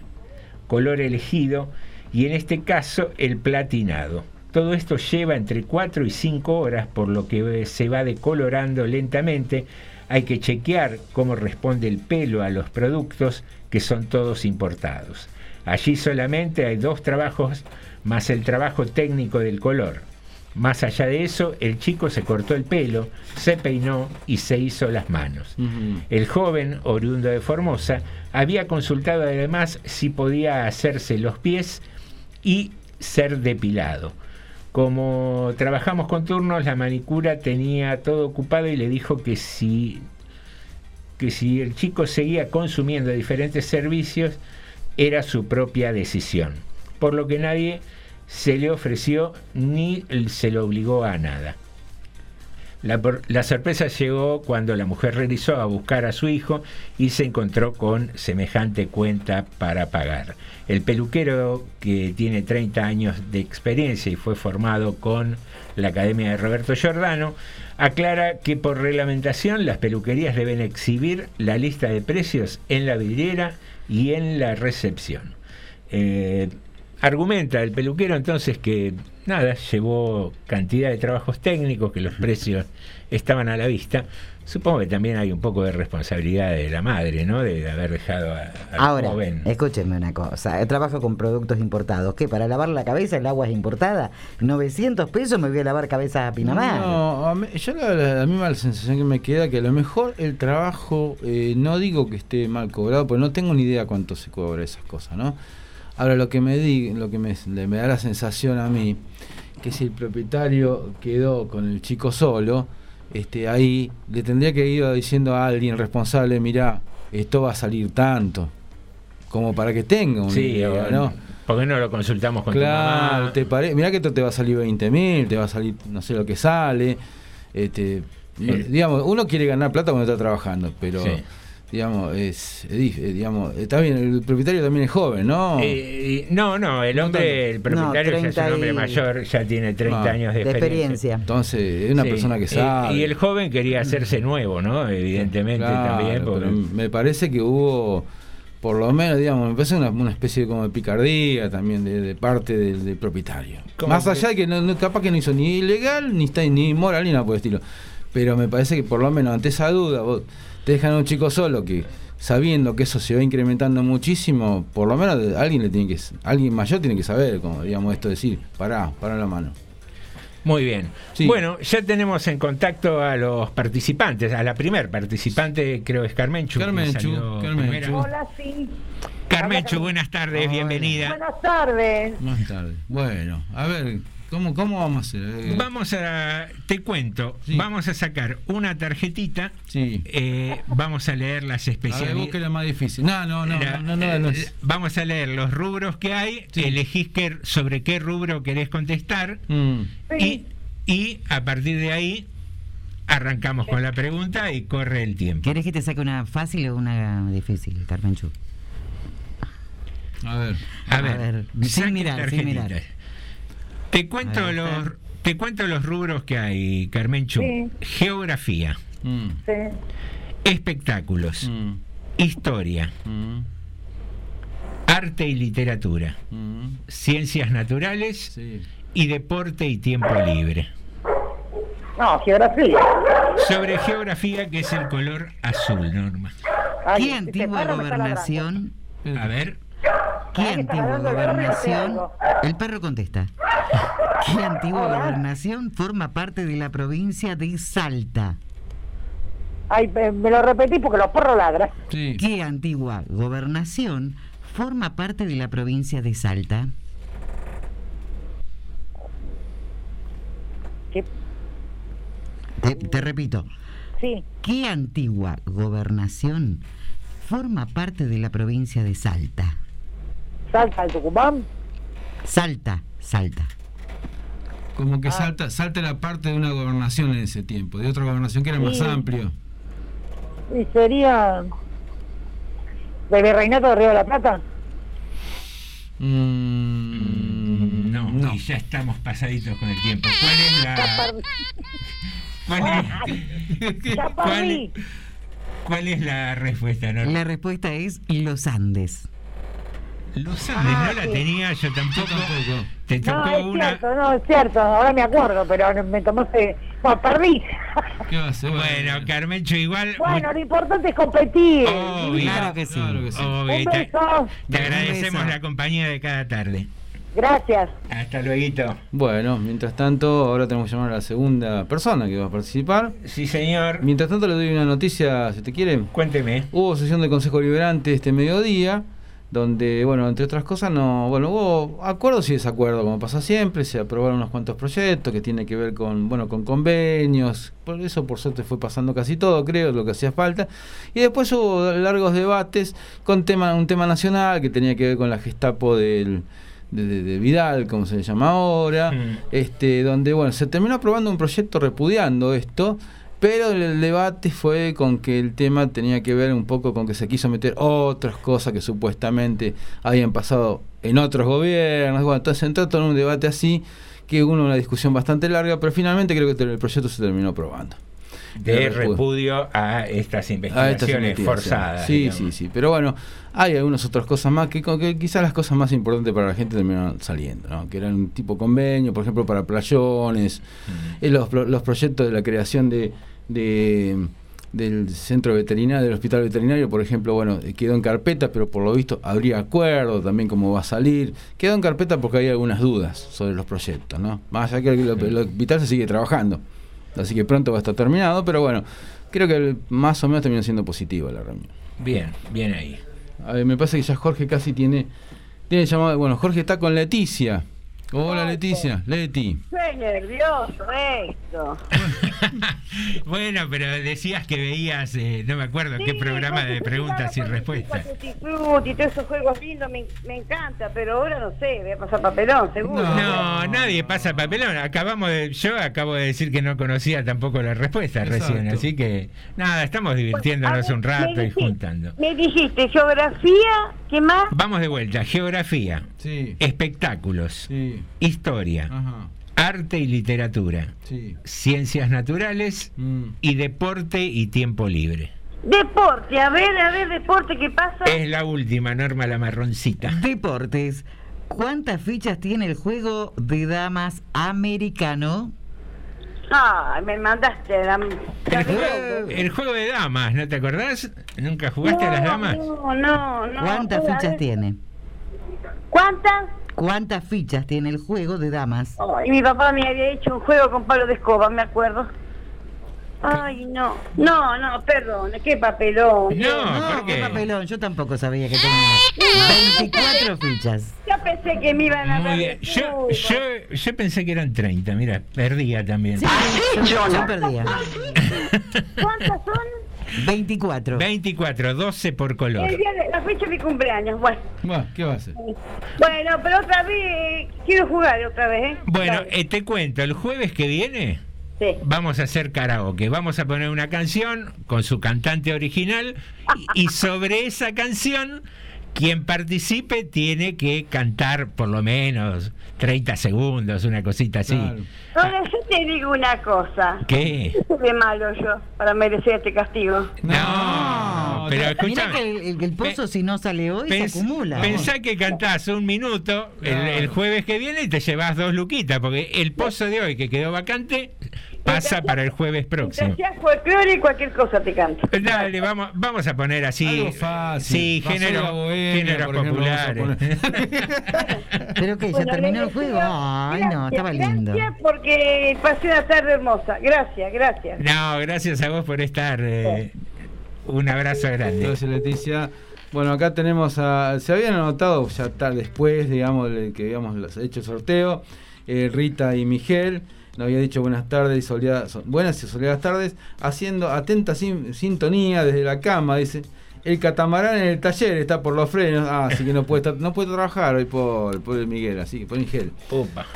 color elegido y en este caso el platinado. Todo esto lleva entre 4 y 5 horas por lo que se va decolorando lentamente. Hay que chequear cómo responde el pelo a los productos que son todos importados. Allí solamente hay dos trabajos más el trabajo técnico del color. Más allá de eso, el chico se cortó el pelo, se peinó y se hizo las manos. El joven, oriundo de Formosa, había consultado además si podía hacerse los pies y ser depilado. Como trabajamos con turnos, la manicura tenía todo ocupado y le dijo que si, que si el chico seguía consumiendo diferentes servicios, era su propia decisión. Por lo que nadie se le ofreció ni se lo obligó a nada. La, la sorpresa llegó cuando la mujer regresó a buscar a su hijo y se encontró con semejante cuenta para pagar. El peluquero, que tiene 30 años de experiencia y fue formado con la Academia de Roberto Giordano, aclara que por reglamentación las peluquerías deben exhibir la lista de precios en la vidriera y en la recepción. Eh, argumenta el peluquero entonces que nada, llevó cantidad de trabajos técnicos, que los precios estaban a la vista. Supongo que también hay un poco de responsabilidad de la madre, ¿no? De haber dejado a- al Ahora, joven. escúchenme una cosa. Yo trabajo con productos importados. ¿Qué? ¿Para lavar la cabeza el agua es importada? ¿900 pesos me voy a lavar cabezas a Pinamar? No, a mí- yo la, la- la misma sensación que me queda que a lo mejor el trabajo, eh, no digo que esté mal cobrado, porque no tengo ni idea cuánto se cobra esas cosas, ¿no? Ahora lo que me di, lo que me, me da la sensación a mí, que si el propietario quedó con el chico solo, este, ahí le tendría que ir diciendo a alguien responsable, mira, esto va a salir tanto, como para que tenga una Sí, idea, ¿no? ¿por qué no lo consultamos con tu Claro, mamá? te pare... mirá que esto te va a salir 20 mil, te va a salir no sé lo que sale. Este, Sí. digamos, uno quiere ganar plata cuando está trabajando, pero Sí. Digamos, es, eh, digamos, está bien, el propietario también es joven, ¿no? Eh, no, no, el hombre, el propietario ya es un 30 hombre y- mayor, ya tiene 30 Ah, años de, de experiencia. experiencia. Entonces, es una Sí, persona que eh, sabe. Y el joven quería hacerse nuevo, ¿no? Evidentemente Claro, también. porque- me parece que hubo, por lo menos, digamos, me parece una, una especie de, como de picardía también de, de parte del, del propietario. Más que- allá de que no, no- capaz que no hizo ni ilegal, ni está ni moral, ni nada por el estilo. Pero me parece que por lo menos ante esa duda, vos te dejan a un chico solo que sabiendo que eso se va incrementando muchísimo, por lo menos alguien le tiene que alguien mayor tiene que saber, como digamos esto decir, pará, pará la mano. Muy bien. Sí. Bueno, ya tenemos en contacto a los participantes. A la primer participante, creo es Carmenchu. que Carmenchu, Carmenchu. Hola, sí. Carmenchu, buenas tardes, bienvenida. Buenas tardes. Más tarde. Bueno, a ver, ¿cómo, cómo vamos a hacer? Eh, Vamos a, te cuento, Sí. vamos a sacar una tarjetita, Sí. eh, vamos a leer las A ver, especialidades. busque la más difícil. No, no, no, no, no, no, no es- Vamos a leer los rubros que hay, Sí. elegís qué- sobre qué rubro querés contestar Mm. y, y a partir de ahí arrancamos con la pregunta y corre el tiempo. ¿Querés que te saque una fácil o una difícil, Carmenchu? A ver. A ver, A ver, sin mirar, sin mirar. Te cuento los te cuento los rubros que hay, Carmenchu. Sí. Geografía, Mm, Sí. espectáculos, mm, historia, mm, arte y literatura, mm. ciencias naturales Sí. y deporte y tiempo libre. No, geografía. Sobre geografía, que es el color azul, Norma. Ay, ¿Qué antigua gobernación? A ver, ¿Qué antigua gobernación? El perro contesta. ¿Qué antigua gobernación forma parte de la provincia de Salta? Ay, me, lo repetí porque los perros ladran. ¿Qué antigua gobernación forma parte de la provincia de Salta? ¿Qué? Te, te repito. Sí. ¿Qué antigua gobernación forma parte de la provincia de Salta? Salta al Tucumán. Salta, Salta. Como Ah. que salta, salta la parte de una gobernación en ese tiempo, de otra gobernación que era más amplio. Y sería. ¿De Virreinato de Río de la Plata? Mm, no, y ya estamos pasaditos con el tiempo. ¿Cuál es la, cuál es, cuál es la respuesta? No, La respuesta es los Andes. Andes Ah, no la sí. tenía yo tampoco. Te tocó No, es una. cierto, no, es cierto. Ahora me acuerdo, pero me tomaste. Bueno, perdí. Bueno, Carmencho, igual. Bueno, lo importante es competir. Obvio, Claro que sí. obvio, Un te, beso. te agradecemos beso. la compañía de cada tarde. Gracias. Hasta luego. Bueno, mientras tanto, ahora tenemos que llamar a la segunda persona que va a participar. Sí, señor. Mientras tanto, le doy una noticia, si te quieren. Cuénteme. Hubo sesión de Consejo Liberante este mediodía, donde, bueno, entre otras cosas, no, bueno, hubo acuerdos y desacuerdos, como pasa siempre, se aprobaron unos cuantos proyectos que tienen que ver con, bueno, con convenios, por eso por suerte fue pasando casi todo, creo, lo que hacía falta, y después hubo largos debates con tema, un tema nacional que tenía que ver con la Gestapo del de, de- de Vidal, como se le llama ahora, este, donde bueno, se terminó aprobando un proyecto repudiando esto, pero el debate fue con que el tema tenía que ver un poco con que se quiso meter otras cosas que supuestamente habían pasado en otros gobiernos. Bueno, entonces entró todo en un debate así, que hubo una discusión bastante larga, pero finalmente creo que el proyecto se terminó aprobando. De repudio. a estas a investigaciones estas investigaciones. forzadas. Sí, digamos. sí, sí. Pero bueno, hay algunas otras cosas más que, que quizás las cosas más importantes para la gente terminaron saliendo, ¿no? Que eran un tipo convenio, por ejemplo, para playones, eh, los, pro- los proyectos de la creación de, de- del centro veterinario, del hospital veterinario, por ejemplo, bueno, eh, quedó en carpeta, pero por lo visto habría acuerdo también cómo va a salir. Quedó en carpeta porque hay algunas dudas sobre los proyectos, ¿no? Más allá que el, el hospital se sigue trabajando. Así que pronto va a estar terminado, pero bueno, creo que más o menos terminó siendo positivo la reunión. Bien, bien ahí. A ver, me parece que ya Jorge casi tiene, tiene llamado. Bueno, Jorge está con Leticia. Hola Leticia, Leti. Estoy nervioso esto. Bueno, pero decías que veías, eh, no me acuerdo qué programa de preguntas y respuestas. Frutti, todos esos juegos lindos me, me encanta, pero ahora no sé, voy a pasar papelón, seguro. No, nadie pasa papelón. Acabamos de, yo acabo de decir que no conocía tampoco la respuesta Exacto. recién, así que nada, estamos divirtiéndonos un rato y juntando. Me dijiste geografía, ¿qué más? Vamos de vuelta, geografía, Sí. espectáculos, Sí. Historia, Ajá. arte y literatura, Sí. ciencias naturales Mm. y deporte y tiempo libre. Deporte, a ver, a ver, deporte, ¿qué pasa? Es la última, Norma la marroncita. Deportes. ¿Cuántas fichas tiene el juego de damas americano? Ah, me mandaste la... El juego, el juego de damas, ¿no te acordás? ¿Nunca jugaste a las damas? No, no, no. ¿Cuántas fichas tiene? ¿Cuántas? ¿Cuántas fichas tiene el juego de damas? Ay, mi papá me había hecho un juego con palo de escoba, me acuerdo. Ay, no. No, no, perdón, qué papelón. No, qué papelón, yo tampoco sabía que tenía 24 fichas. Yo pensé que me iban a Muy dar Yo, yo, yo pensé que eran 30, mira, perdía también. yo, yo perdía. ¿Cuántas son? 24. 24, 12 por color. El día de la fecha de mi cumpleaños. Bueno, Bueno, ¿qué va a hacer? bueno, pero otra vez eh, quiero jugar otra vez, ¿eh? Bueno, eh, te cuento, el jueves que viene Sí. vamos a hacer karaoke. Vamos a poner una canción con su cantante original y, y sobre esa canción quien participe tiene que cantar por lo menos 30 segundos, una cosita así. Ahora yo te digo una cosa. ¿Qué? ¿Qué de malo yo para merecer este castigo? No, pero Mirá escúchame. que el, el- el pozo si no sale hoy Pens- se acumula. Pensá que cantás un minuto el, el jueves que viene y te llevas dos luquitas, porque el pozo de hoy que quedó vacante pasa para el jueves próximo. Sea folclore y cualquier cosa te canto. Dale, vamos, vamos a poner así. Algo fácil. Sí, género, Bohemia, géneros populares. ¿Pero qué? ¿Ya Bueno, terminó el juego? Ay, no, gracias, estaba lindo. Gracias porque pasé una tarde hermosa. Gracias, gracias. No, gracias a vos por estar. eh, un abrazo grande. Gracias, Leticia. Bueno, acá tenemos a. Se habían anotado ya tal después, digamos, que habíamos hecho el sorteo. eh, Rita y Miguel. Nos había dicho buenas tardes y soleadas, buenas y soleadas tardes, haciendo atenta sin- sintonía desde la cama, dice. El catamarán en el taller está por los frenos. Ah, así que no puede estar, no puede trabajar hoy por, por el Miguel, así que por Miguel.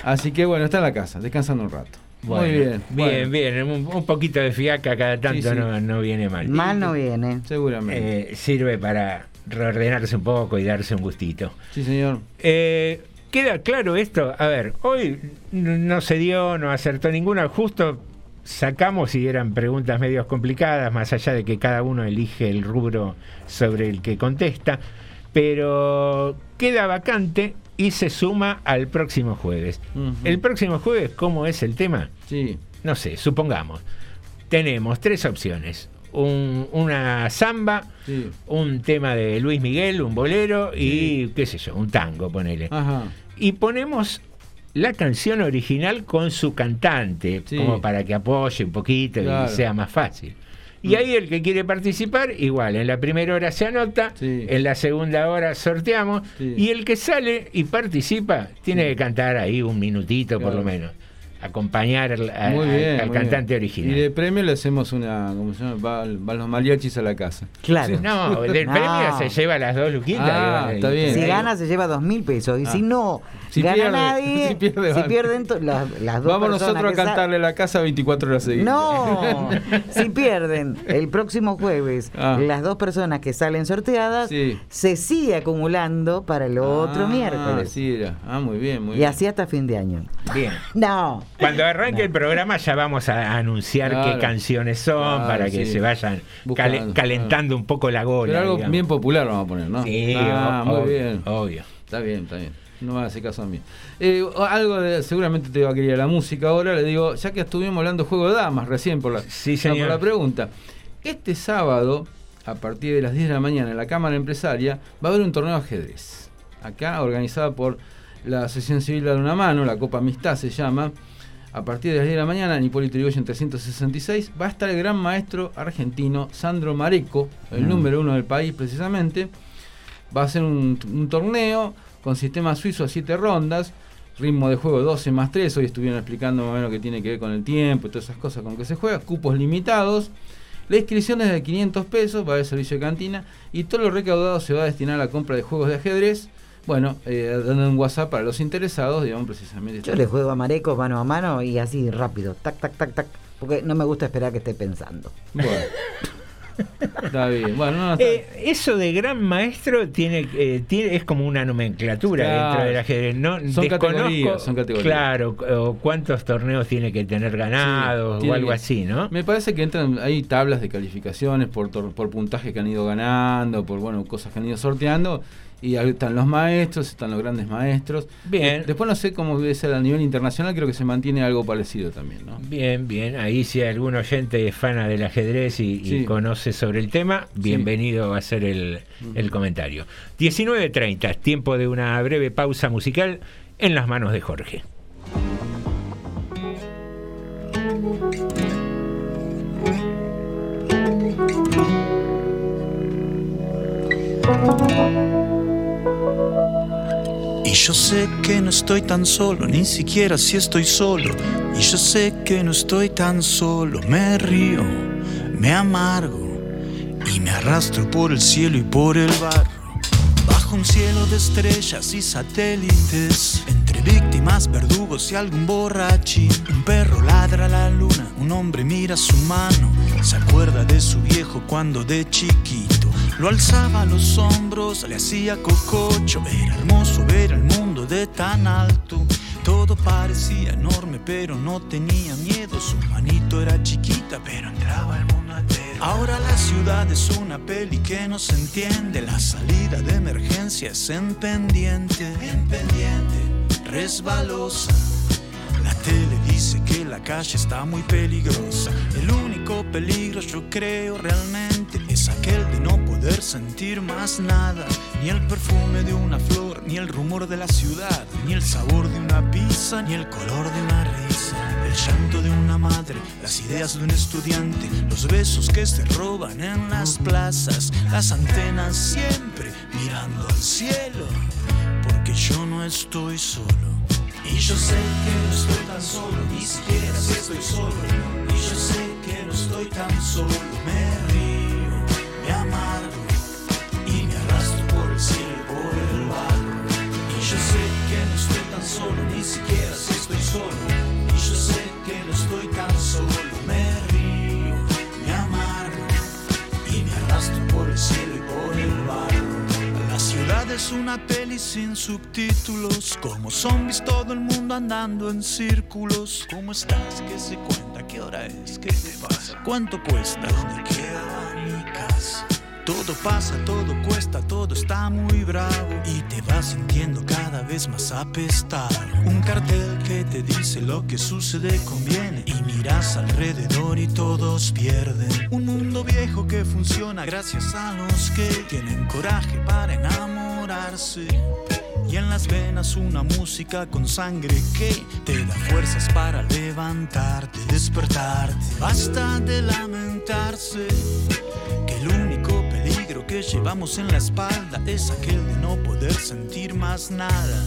Así que bueno, está en la casa, descansando un rato. Bueno, Muy bien. Bien, bien. Un, un poquito de fiaca cada tanto Sí, sí. No, no viene mal. Mal no viene. Seguramente. Eh, sirve para reordenarse un poco y darse un gustito. Sí, señor. Eh, ¿Queda claro esto? A ver, hoy no se dio, no acertó ninguna, justo sacamos y eran preguntas medio complicadas, más allá de que cada uno elige el rubro sobre el que contesta, pero queda vacante y se suma al próximo jueves. El próximo jueves, ¿cómo es el tema? Sí. No sé, supongamos. Tenemos tres opciones. Un- una samba, Sí. un tema de Luis Miguel, un bolero y qué sé yo, un tango, ponele. Ajá. Y ponemos la canción original con su cantante, Sí. como para que apoye un poquito Claro. y sea más fácil. Y ahí el que quiere participar, igual, en la primera hora se anota, en la segunda hora sorteamos, Sí. y el que sale y participa tiene que cantar ahí un minutito por lo menos, acompañar al, a- bien, cantante bien. original. Y de premio le hacemos una, ¿cómo se llama? Van, van los mariachis a la casa. Claro. No, del No. premio se lleva las dos luquitas. Ah, y- está bien. Si gana se lleva dos mil pesos y Ah. si no Si gana pierde- nadie, si pierde, pierden las, las dos Vamos nosotros a cantarle la casa 24 horas seguidas. No, si pierden el próximo jueves Ah. las dos personas que salen sorteadas, Sí. se sigue acumulando para el otro miércoles. sí era. Ah, muy bien, muy Y bien. así hasta fin de año. Bien. No. Cuando arranque el programa ya vamos a anunciar Claro. qué canciones son Claro, para que sí. se vayan Buscando, calentando un poco la gola. Pero algo digamos. bien popular vamos a poner, ¿no? Sí, ah, muy obvio, bien. obvio. Está bien, está bien. No me hagas caso a mí. Eh, algo de, seguramente te va a querer la música ahora. Le digo, ya que estuvimos hablando de juego de damas recién por la, Sí, no, señor. por la pregunta. Este sábado, a partir de las 10 de la mañana, en la Cámara Empresaria, va a haber un torneo de ajedrez. Acá, organizada por la Asociación Civil de Una Mano, la Copa Amistad se llama. A partir de las 10 de la mañana, en Hipólito Yrigoyen 366, va a estar el gran maestro argentino Sandro Mareco, el Mm. número uno del país precisamente. Va a ser un, un torneo con sistema suizo a 7 rondas, ritmo de juego 12 más 3. Hoy estuvieron explicando más o menos qué tiene que ver con el tiempo y todas esas cosas con que se juega, cupos limitados. La inscripción es de 500 pesos, va a haber servicio de cantina y todo lo recaudado se va a destinar a la compra de juegos de ajedrez. Bueno, eh, dando un WhatsApp para los interesados, digamos precisamente. Yo le juego a Mareco mano a mano y así rápido, tac, tac, tac, tac, porque no me gusta esperar que esté pensando. Bueno. Está bien. Bueno, no, está- Eh, eso de gran maestro tiene, eh, tiene es como una nomenclatura Claro. dentro del ajedrez. No, Son categorías, son categorías. Claro, o cuántos torneos tiene que tener ganados o algo que- así, ¿no? Me parece que entran, hay tablas de calificaciones por, tor- por puntaje que han ido ganando, por bueno, cosas que han ido sorteando. Y ahí están los maestros, están los grandes maestros. Bien. Eh, Después no sé cómo debe ser a nivel internacional, creo que se mantiene algo parecido también, ¿no? Bien, bien. Ahí si algún oyente es fana del ajedrez y, conoce sobre el tema, bienvenido a hacer el, el comentario. 19.30, tiempo de una breve pausa musical en las manos de Jorge. Y yo sé que no estoy tan solo, ni siquiera si estoy solo. Y yo sé que no estoy tan solo. Me río, me amargo y me arrastro por el cielo y por el barro. Bajo un cielo de estrellas y satélites, víctimas, verdugos y algún borrachín. Un perro ladra a la luna, un hombre mira su mano, se acuerda de su viejo cuando de chiquito lo alzaba a los hombros, le hacía cococho. Era hermoso ver el mundo de tan alto. Todo parecía enorme, pero no tenía miedo. Su manito era chiquita, pero entraba el mundo entero. Ahora la ciudad es una peli que no se entiende. La salida de emergencia es en pendiente, en pendiente, resbalosa. La tele dice que la calle está muy peligrosa. El único peligro, yo creo realmente, es aquel de no poder sentir más nada. Ni el perfume de una flor, ni el rumor de la ciudad, ni el sabor de una pizza, ni el color de una risa. El llanto de una madre, las ideas de un estudiante, los besos que se roban en las plazas, las antenas siempre mirando al cielo, yo no estoy solo. Y yo sé que no estoy tan solo, ni siquiera si estoy solo. Y yo sé que no estoy tan solo, me río, me amargo y me arrastro por el cielo por el barro. Y yo sé que no estoy tan solo, ni siquiera si estoy solo. Es una peli sin subtítulos, como zombies todo el mundo andando en círculos. ¿Cómo estás? ¿Qué se cuenta? ¿Qué hora es? ¿Qué te pasa? ¿Cuánto cuesta? ¿Dónde queda mi casa? Todo pasa, todo cuesta, todo está muy bravo y te vas sintiendo cada vez más apestado. Un cartel que te dice lo que sucede conviene y miras alrededor y todos pierden. Un mundo viejo que funciona gracias a los que tienen coraje para Y en las venas una música con sangre que te da fuerzas para levantarte, despertarte. Basta de lamentarse que el único peligro que llevamos en la espalda es aquel de no poder sentir más nada.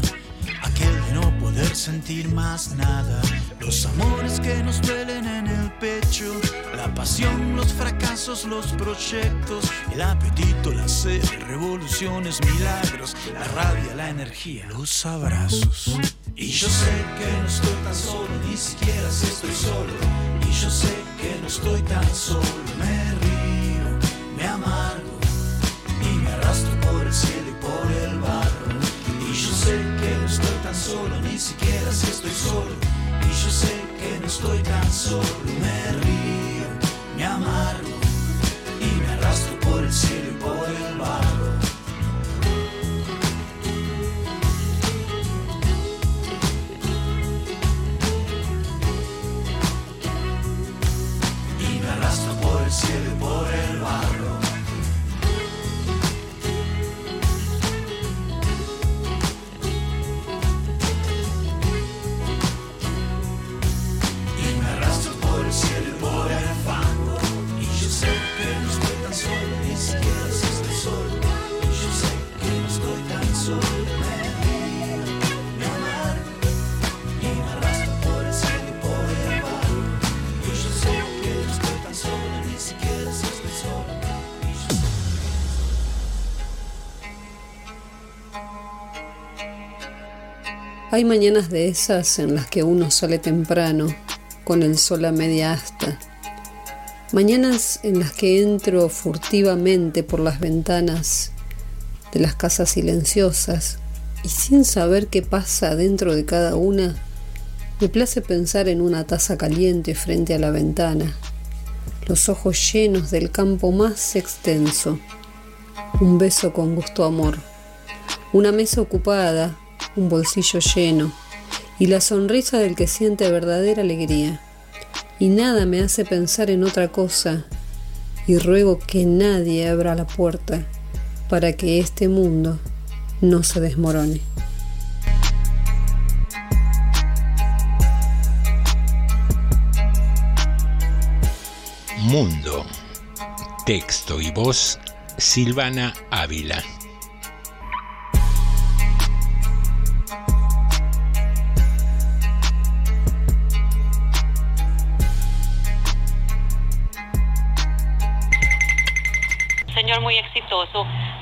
Aquel de no poder sentir más nada. Los amores que nos duelen en el pecho, la pasión, los fracasos, los proyectos, el apetito, la sed, revoluciones, milagros, la rabia, la energía, los abrazos. Y yo sé que no estoy tan solo, ni siquiera si estoy solo. Y yo sé que no estoy tan solo, me río, me amargo y me arrastro por el cielo y por el barro. Y yo sé que no estoy tan solo, ni siquiera si estoy solo. Y yo sé que no estoy tan solo, me río, me amargo y me arrastro por el cielo y por el barro. Hay mañanas de esas en las que uno sale temprano, con el sol a media asta. Mañanas en las que entro furtivamente por las ventanas de las casas silenciosas y sin saber qué pasa dentro de cada una, me place pensar en una taza caliente frente a la ventana, los ojos llenos del campo más extenso, un beso con gusto amor, una mesa ocupada, un bolsillo lleno y la sonrisa del que siente verdadera alegría. Y nada me hace pensar en otra cosa y ruego que nadie abra la puerta para que este mundo no se desmorone. Mundo. Texto y voz Silvana Ávila.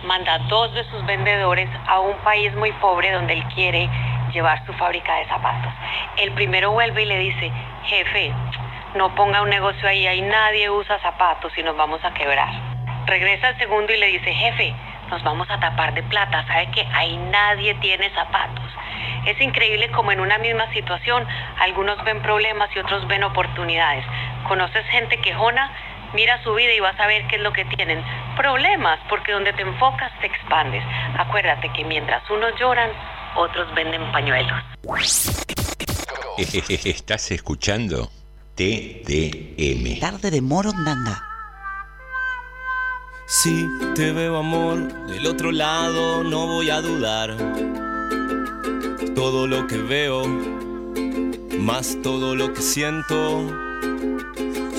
Manda dos de sus vendedores a un país muy pobre donde él quiere llevar su fábrica de zapatos. El primero vuelve y le dice, jefe, no ponga un negocio ahí, ahí nadie usa zapatos y nos vamos a quebrar. Regresa el segundo y le dice, jefe, nos vamos a tapar de plata, sabe que ahí nadie tiene zapatos. Es increíble como en una misma situación algunos ven problemas y otros ven oportunidades. ¿Conoces gente quejona? Mira su vida y vas a ver qué es lo que tienen. Problemas, porque donde te enfocas te expandes. Acuérdate que mientras unos lloran, otros venden pañuelos. Estás escuchando TDM. Tarde de Morondanga. Si te veo amor del otro lado, no voy a dudar. Todo lo que veo, más todo lo que siento.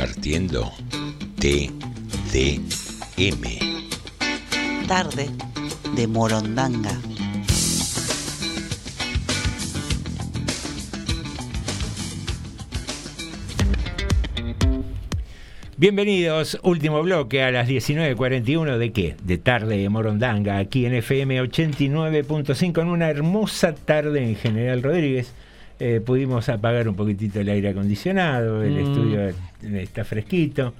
Compartiendo TDM. Tarde de Morondanga. Bienvenidos, último bloque a las 19.41 de qué? De tarde de Morondanga, aquí en FM 89.5 en una hermosa tarde en General Rodríguez. Eh, pudimos apagar un poquitito el aire acondicionado, el Mm. estudio está fresquito.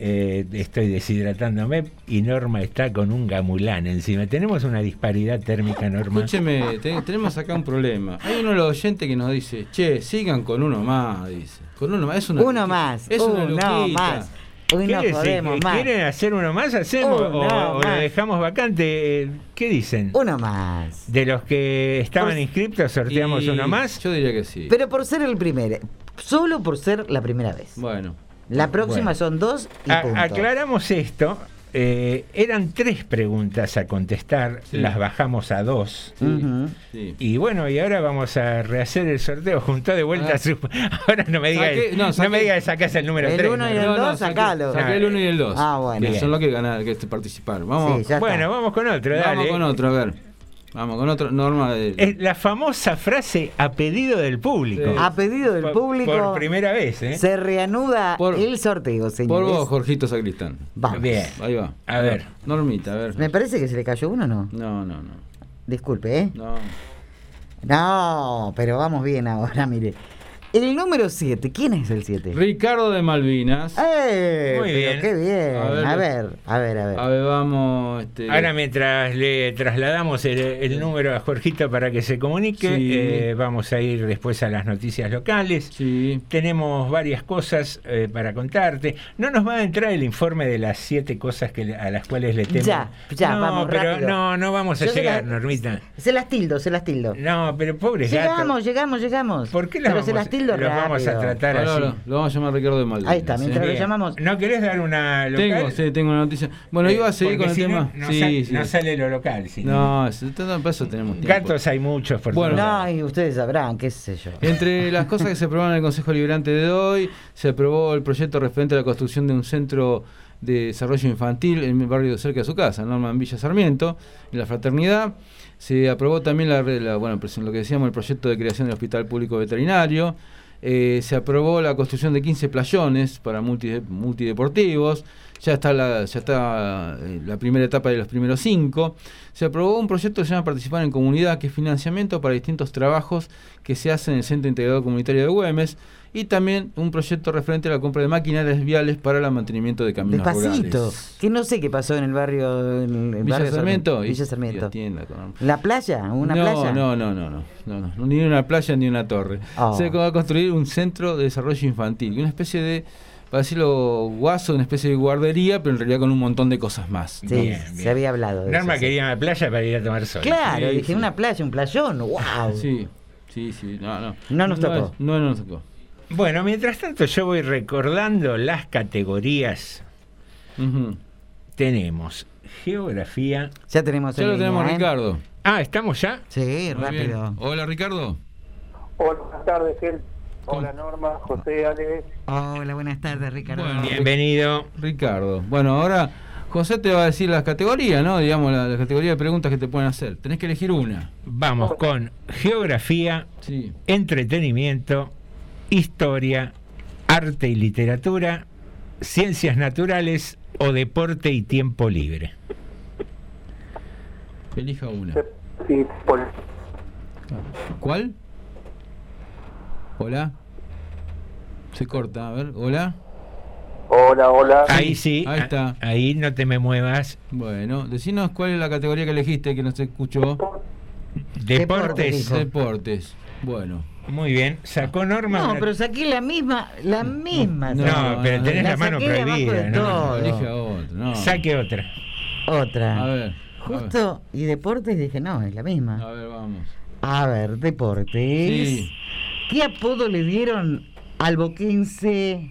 eh, estoy deshidratándome y Norma está con un gamulán encima. Tenemos una disparidad térmica, Norma. Escúcheme, te- tenemos acá un problema. Hay uno de los oyentes que nos dice, che, sigan con uno más, dice. Con uno más, es una Uno más, Es una uno más. Hoy ¿Qué no podemos más. ¿Quieren hacer uno más? ¿Hacemos? Uno o, o lo dejamos vacante? Eh, ¿Qué dicen? Uno más. De los que estaban inscriptos, sorteamos Y uno más. Yo diría que sí. Pero por ser el primero, solo por ser la primera vez. Bueno. La próxima Bueno. son dos y A- punto. aclaramos esto. Eh, eran tres preguntas a contestar, Sí. las bajamos a dos. Sí. Y bueno, y ahora vamos a rehacer el sorteo. Juntó de vuelta Ah. su. Ahora no me digas no, no, me digas que sacás el número El 3. uno y el dos, saqué- sacalo. Saqué el 1 y el 2. Ah, bueno. Que son los que ganaron, que participaron. Vamos. Bueno, vamos con otro, vamos dale. con otro, a ver. Vamos con otro. Norma de. Es la famosa frase a pedido del público. Sí. A pedido del Por- público, Por primera vez, ¿eh? se reanuda Por- el sorteo, Por señores. vos, Jorgito Sacristán. Vamos. Bien. Ahí va. A ver. Normita, a ver. Me parece que se le cayó uno, ¿no? No, no, no. Disculpe, ¿eh? No. No, pero vamos bien ahora, mire. El número 7, ¿quién es el 7? Ricardo de Malvinas. ¡Eh! Muy bien. qué bien. A ver, A ver, a ver, a ver. A ver, vamos. Este, Ahora mientras le trasladamos el, el número a Jorgito para que se comunique, Sí. eh, vamos a ir después a las noticias locales. Sí. Tenemos varias cosas eh, para contarte. No nos va a entrar el informe de las siete cosas que, a las cuales le temo. Ya, ya, no, vamos, pero rápido. no, no vamos a Yo llegar, la- Normita. Se las tildo, se las tildo. No, pero gatos. Llegamos, llegamos, llegamos. ¿Por qué las Pero se vamos, las tildo los vamos a tratar Ahora así? lo, lo vamos a llamar Ricardo de Malvinas. Ahí está, mientras lo llamamos. ¿No querés dar una local? Tengo, sí, tengo una noticia. Bueno, Eh, iba a seguir con el si tema. No, no sí, sal- sí. no sale lo local. si No, para eso tenemos tiempo. Gatos hay muchos, por Bueno. No, y ustedes sabrán, qué sé yo. Entre las cosas que se aprobaron en el Consejo Liberante de hoy, se aprobó el proyecto referente a la construcción de un centro de desarrollo infantil en el barrio cerca de su casa, Norma en Villa Sarmiento, en la Fraternidad. Se aprobó también la, bueno, lo que decíamos, el proyecto de creación del Hospital Público Veterinario. Eh, se aprobó la construcción de 15 playones para multi- multideportivos. Ya está, la, ya está eh, la primera etapa de los primeros cinco. Se aprobó un proyecto que se llama Participar en Comunidad, que es financiamiento para distintos trabajos que se hacen en el Centro Integrado Comunitario de Güemes. Y también un proyecto referente a la compra de maquinarias viales para el mantenimiento de caminos Despacito. rurales. Que no sé qué pasó en el barrio. En el Villa barrio Sarmiento. y- Villa y Sarmiento. con- ¿La playa? ¿Una no, playa? No, no, no, no, no, no, ni una playa ni una torre. Oh. Se va a construir un centro de desarrollo infantil, una especie de, para decirlo guaso, una especie de guardería, pero en realidad con un montón de cosas más. Sí, Bien, se había hablado de Norma eso. sí. quería una playa para ir a tomar sol. Claro, Sí, dije sí. una playa, un playón, wow. Sí, sí, sí, no, no. No nos tocó. no nos tocó. Bueno, mientras tanto yo voy recordando las categorías. Tenemos geografía. Ya tenemos Ya lo línea, tenemos, ¿eh? Ricardo. Ah, ¿estamos ya? Sí, Muy bien. rápido. Hola, Ricardo. Hola, buenas tardes, Gel. Hola, Norma, José, Ale. Hola, buenas tardes, Ricardo. Bueno, Bienvenido. Ricardo. Bueno, ahora José te va a decir las categorías, ¿no? Digamos, la, la categoría de preguntas que te pueden hacer. Tenés que elegir una. Vamos con geografía, Sí. entretenimiento, historia, arte y literatura, ciencias naturales o deporte y tiempo libre. Elija una. Sí, por... ¿Cuál? Hola. Se corta, a ver, hola. Hola, hola. Ahí sí, Ahí está. ahí no te me muevas. Bueno, decinos cuál es la categoría que elegiste que no se escuchó. Deportes. Deportes. Bueno. Muy bien. Sacó Norma. No, pero saqué la misma, la misma. No. No, pero tenés la, mano prohibida. de ¿no? otro. No. Saque otra. Otra. A ver. a ver. Justo, y deportes dije, no, es la misma. A ver, vamos. A ver, deportes. Sí. ¿Qué apodo le dieron al boquense,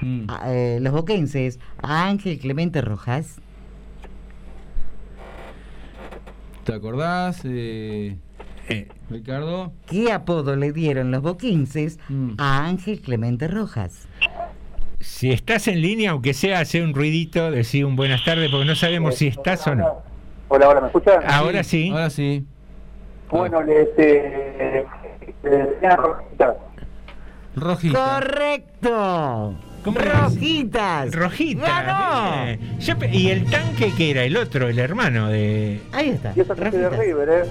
Mm. a, eh, los boquenses, a Ángel Clemente Rojas? ¿Te acordás, eh, Eh, Ricardo? ¿Qué apodo le dieron los boquenses Mm. a Ángel Clemente Rojas? si estás en línea, aunque sea, hace un ruidito, decir un buenas tardes, porque no sabemos si estás o no. Hola, hola, ¿me escuchan? Ahora sí. Ahora sí. Bueno, le, este, le. Rojita. ¡Correcto! ¡Rojitas! Rojita. ¡Ganó! eh. Yo pe- ¿Y el tanque que era? El otro, el hermano de. Ahí está. Y eso que es de Rojitas. River, ¿eh?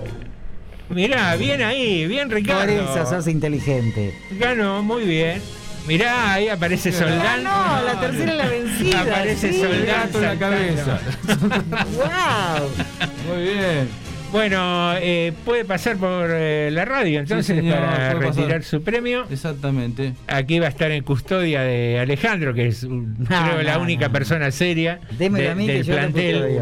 Mirá, bien ahí, bien Ricardo. Por eso sos inteligente. Ganó, muy bien. Mirá, ahí aparece Soldán. No, la tercera es la vencida. Aparece sí. Soldán Gato en la cabeza. ¡Wow! Muy bien. Bueno, eh, puede pasar por eh, la radio entonces señor, para retirar pasar. su premio. Exactamente. Aquí va a estar en custodia de Alejandro, que es No, creo la no, única no. persona seria Démelo de- a mí que del yo lo plantel.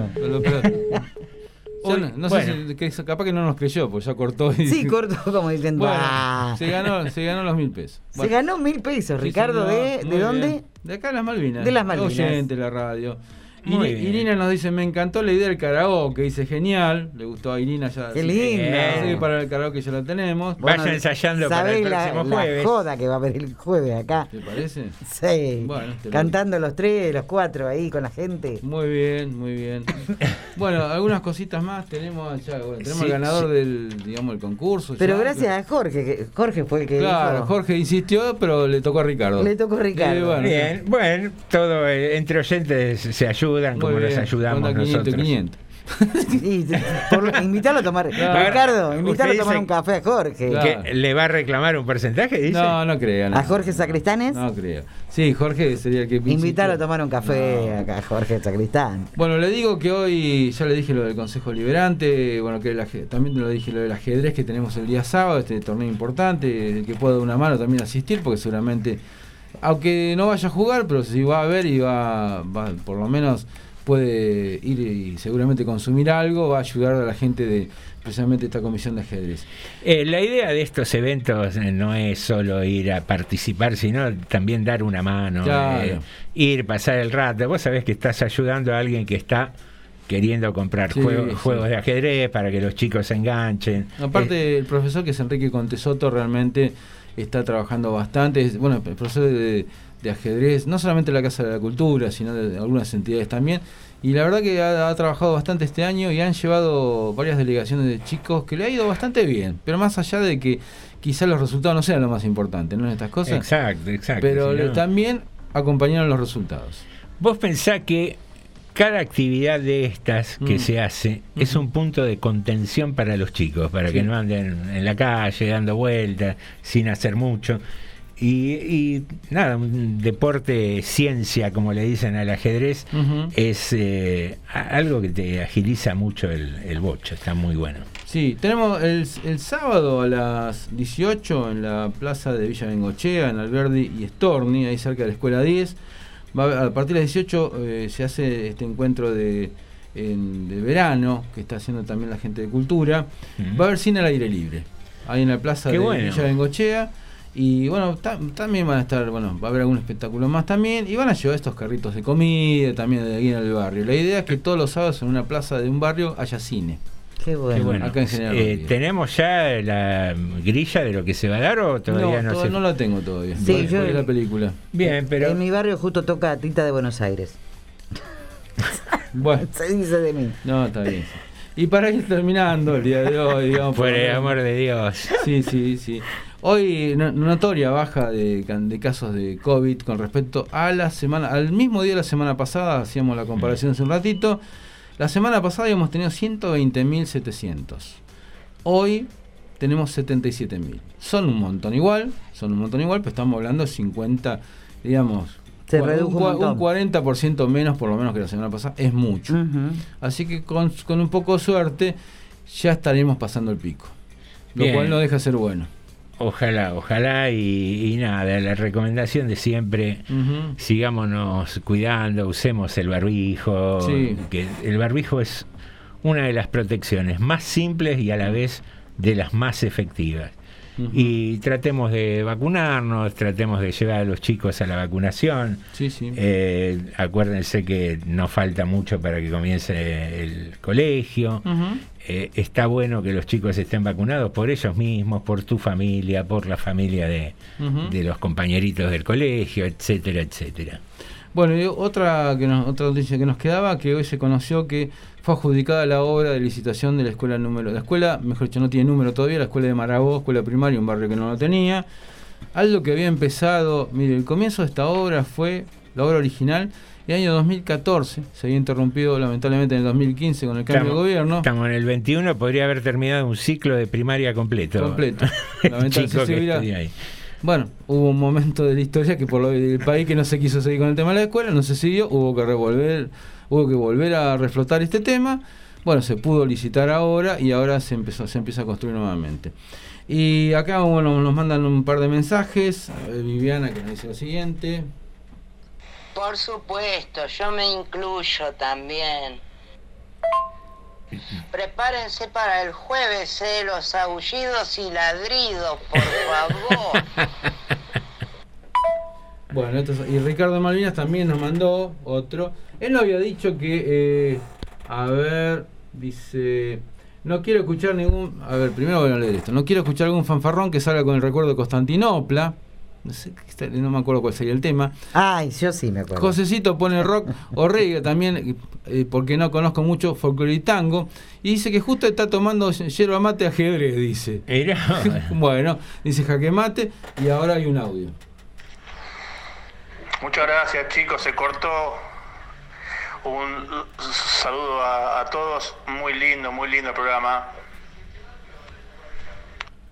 No, bueno. sé si que- capaz que no nos creyó, porque ya cortó. Y, Sí, cortó como diciendo. Bueno, "Ah". se ganó, se ganó los mil pesos. Se ganó mil pesos, Ricardo, ¿de, ¿de dónde? bien. De acá de las Malvinas. De las Malvinas. Oyente la radio. Irina nos dice, me encantó la idea del karaoke, dice genial, le gustó a Irina ya. Qué que para el karaoke ya la tenemos. Vaya ensayando para ¿sabés el la, próximo la jueves. joda que va a haber el jueves acá? ¿Te parece? Sí. Bueno, te lo- Cantando los tres, los cuatro ahí con la gente. Muy bien, muy bien. bueno, algunas cositas más tenemos ya, bueno, tenemos Sí, el ganador sí. del, digamos, el concurso. Pero ya. gracias a Jorge, que Jorge fue el que Claro, dijo- Jorge insistió, pero le tocó a Ricardo. Le tocó a Ricardo. Eh, bueno, Bien, bueno, todo eh, entre oyentes se ayudan Muy como nos bien, ayudamos onda 500, nosotros. 500. Y, por, invitarlo a tomar. Claro. Ricardo, invitarlo a tomar un café a Jorge. Claro. ¿Que ¿Le va a reclamar un porcentaje? Dice. No, no crean. ¿A Jorge Sacristanes? No creo. Sí, Jorge sería el que Invitarlo a tomar un café acá a Jorge Sacristán. Bueno, le digo que hoy ya le dije lo del Consejo Liberante, bueno, que el también lo dije lo del ajedrez que tenemos el día sábado, este torneo importante, el que pueda dar una mano también asistir, porque seguramente, aunque no vaya a jugar, pero si va a ver y va, va por lo menos puede ir y seguramente consumir algo, va a ayudar a la gente de precisamente esta comisión de ajedrez. Eh, la idea de estos eventos eh, no es solo ir a participar, sino también dar una mano, Claro. eh, ir, pasar el rato. Vos sabés que estás ayudando a alguien que está queriendo comprar Sí, juegos, sí. juegos de ajedrez para que los chicos se enganchen. Aparte, el profesor que es Enrique Contesoto realmente está trabajando bastante. Bueno, el profesor de, de ajedrez, no solamente en la Casa de la Cultura, sino de algunas entidades también. Y la verdad que ha, ha trabajado bastante este año y han llevado varias delegaciones de chicos que le ha ido bastante bien. Pero más allá de que quizás los resultados no sean lo más importante, ¿no? En estas cosas. Exacto, exacto. Pero le- también acompañaron los resultados. Vos pensás que cada actividad de estas que Mm. se hace es un punto de contención para los chicos, para que no anden en la calle dando vueltas, sin hacer mucho. Y, y nada, un deporte ciencia, como le dicen al ajedrez, es eh, algo que te agiliza mucho el, el bocho, está muy bueno. Sí, tenemos el, el sábado a las 18 en la plaza de Villa Bengochea, en Alberdi y Storni, ahí cerca de la escuela 10. Va a, partir de las 18 eh, se hace este encuentro de, en- de verano que está haciendo también la gente de cultura. Va a haber cine al aire libre, ahí en la plaza Qué de bueno. Villa Bengochea. Y bueno, ta- también van a estar, bueno, va a haber algún espectáculo más también. Y van a llevar estos carritos de comida también de aquí en el barrio. La idea es que todos los sábados en una plaza de un barrio haya cine. Qué bueno. Qué bueno. Acá en General Eh. ¿Tenemos ya la grilla de lo que se va a dar o todavía no, no, se no la tengo todavía. Sí, yo- la película. Bien, pero En mi barrio justo toca Tita de Buenos Aires. Bueno, Se dice de mí. no, está bien. Y para ir terminando el día de hoy, digamos. por el amor de Dios. Sí, sí, sí. Hoy no- notoria baja de, can- de casos de COVID con respecto a la semana, al mismo día de la semana pasada, hacíamos la comparación hace un ratito. La semana pasada habíamos tenido 120.700. Hoy tenemos 77.000. Son un montón igual, son un montón igual, pero estamos hablando de 50, digamos, Se redujo un montón. un 40% menos por lo menos que la semana pasada, es mucho. Así que con, con un poco de suerte ya estaremos pasando el pico. Lo Bien. cual no deja de ser bueno. Ojalá, ojalá y, y nada, la recomendación de siempre, sigámonos cuidando, usemos el barbijo, Sí. que el barbijo es una de las protecciones más simples y a la vez de las más efectivas. Y tratemos de vacunarnos, tratemos de llevar a los chicos a la vacunación. Sí, sí. Eh, acuérdense que no falta mucho para que comience el colegio. Ujú. Eh, está bueno que los chicos estén vacunados por ellos mismos, por tu familia, por la familia de, los compañeritos del colegio, etcétera, etcétera. Bueno, y otra, que nos- otra noticia que nos quedaba, que hoy se conoció que fue adjudicada la obra de licitación de la escuela número. La escuela, mejor dicho, no tiene número todavía, la escuela de Marabó, escuela primaria, un barrio que no lo tenía. Algo que había empezado, mire, el comienzo de esta obra fue, la obra original, Y año 2014 se había interrumpido lamentablemente en el 2015 con el cambio Estamos- de gobierno. Estamos en el 21, podría haber terminado un ciclo de primaria completo. Completo. El Lamentablemente. Bueno, hubo un momento de la historia que por lo del país que no se quiso seguir con el tema de la escuela, no se siguió, hubo que revolver, hubo que volver a reflotar este tema. Bueno, se pudo licitar ahora y ahora se empezó, se empieza a construir nuevamente. Y acá bueno, nos mandan un par de mensajes. A ver, Viviana que nos dice lo siguiente. Por supuesto, yo me incluyo también. Prepárense para el jueves, eh, los aullidos y ladridos, por favor. Bueno, esto es- y Ricardo Malvinas también nos mandó otro. Él no había dicho que, eh, a ver, dice, no quiero escuchar ningún, a ver, primero voy a leer esto, no quiero escuchar algún fanfarrón que salga con el recuerdo de Constantinopla. No sé, no me acuerdo cuál sería el tema. Ay, yo sí me acuerdo. Josecito pone rock o reggae también, eh, porque no conozco mucho folclore y tango. Y dice que justo está tomando yerba mate ajedrez, dice. bueno, dice jaque mate y ahora hay un audio. Muchas gracias chicos, se cortó. Un saludo a, a todos, muy lindo, muy lindo el programa.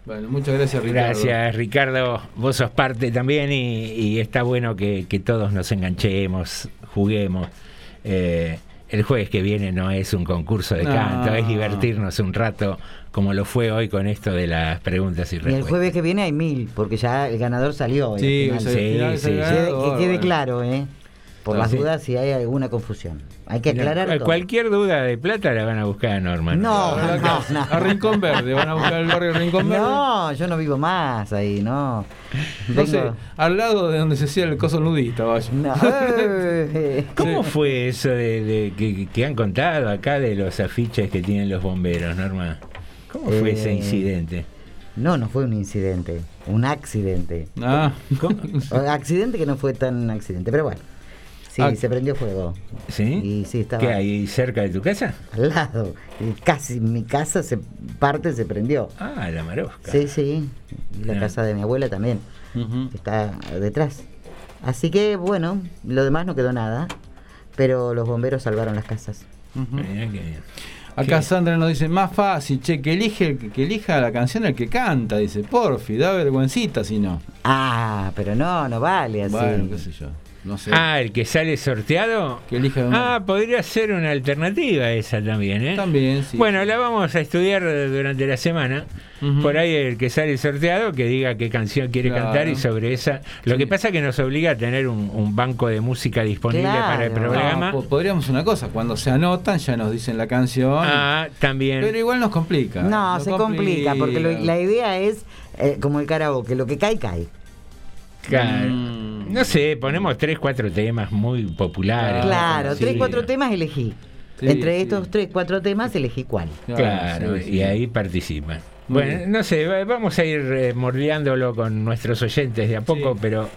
Bueno, muchas gracias Ricardo. Gracias, Ricardo. Vos sos parte también y, y está bueno que, que todos nos enganchemos, juguemos. Eh, el jueves que viene no es un concurso de No. canto, es divertirnos un rato, como lo fue hoy con esto de las preguntas y Y el respuestas. jueves que viene hay mil, porque ya el ganador salió. Sí, salió- al final Que quede- claro, ¿eh? Por No, las sí. dudas si hay alguna confusión. Hay que aclarar No, cualquier duda de plata la van a buscar a Norman. No, que no, A Rincón Verde, van a buscar el barrio Rincón Verde. No, yo no vivo más ahí, no. No sé, al lado de donde se hacía el coso nudista, vaya. No. ¿Cómo fue eso de, de- que, que han contado acá de los afiches que tienen los bomberos, Norma? ¿Cómo fue ese Eh, incidente? No, no fue un incidente, un accidente. Ah, O accidente que no fue tan accidente, pero bueno. Sí, Ah. se prendió fuego. ¿Sí? Y sí, estaba ¿Qué hay cerca de tu casa? al lado. Y casi mi casa se parte se prendió. Ah, la marosca. Sí, sí. Y la Ah. casa de mi abuela también. Está detrás. Así que bueno, lo demás no quedó nada. Pero los bomberos salvaron las casas. Que bien. Acá Sandra nos dice, más fácil, che, que elige el que, que elija la canción el que canta, dice, porfi, da vergüencita si no. Ah, pero no, no vale así. Bueno, qué sé yo. No sé. Ah, el que sale sorteado. Que elija. Ah, podría ser una alternativa esa también, ¿eh? También, sí. Bueno, la vamos a estudiar durante la semana. Por ahí el que sale sorteado que diga qué canción quiere Claro. cantar y sobre esa. Lo que pasa que nos obliga a tener un, un banco de música disponible para el programa. No, po- podríamos una cosa, cuando se anotan ya nos dicen la canción. Ah, también. Pero igual nos complica. No, Nos se complica, porque lo- la idea es eh, como el karaoke, lo que cae, cae. Claro. Mm. No sé, ponemos tres, cuatro temas muy populares. Claro, tres, cuatro temas elegí. Sí, Entre sí. estos tres, cuatro temas elegí cuál. Claro, sí, sí. y ahí participan. Bueno, bien. no sé, va- vamos a ir eh, morleándolo con nuestros oyentes de a poco, pero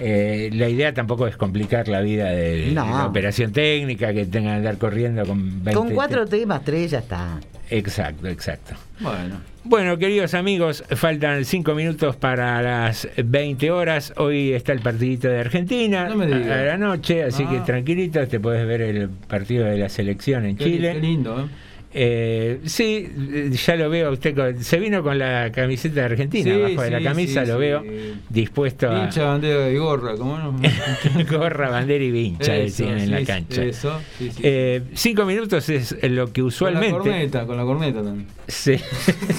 eh, la idea tampoco es complicar la vida de, No. de la operación técnica, que tengan que andar corriendo con 20 Con cuatro temas, tres ya está. Exacto, exacto. Bueno. Bueno, queridos amigos, faltan cinco minutos para las 20 horas. Hoy está el partidito de Argentina No me digas. a la noche, así Ah. que tranquilitos, te puedes ver el partido de la selección en Qué, Chile. qué lindo, ¿eh? Eh, sí, eh, ya lo veo a usted. con- se vino con la camiseta de Argentina, Sí, abajo de la camisa, sí, lo sí. veo dispuesto a Hincha, bandera y gorra, ¿cómo no? gorra, bandera y vincha, Eso, decían en sí, la cancha. eso, sí, sí. Eh, cinco minutos es lo que usualmente. Con la corneta, con la corneta también. Sí.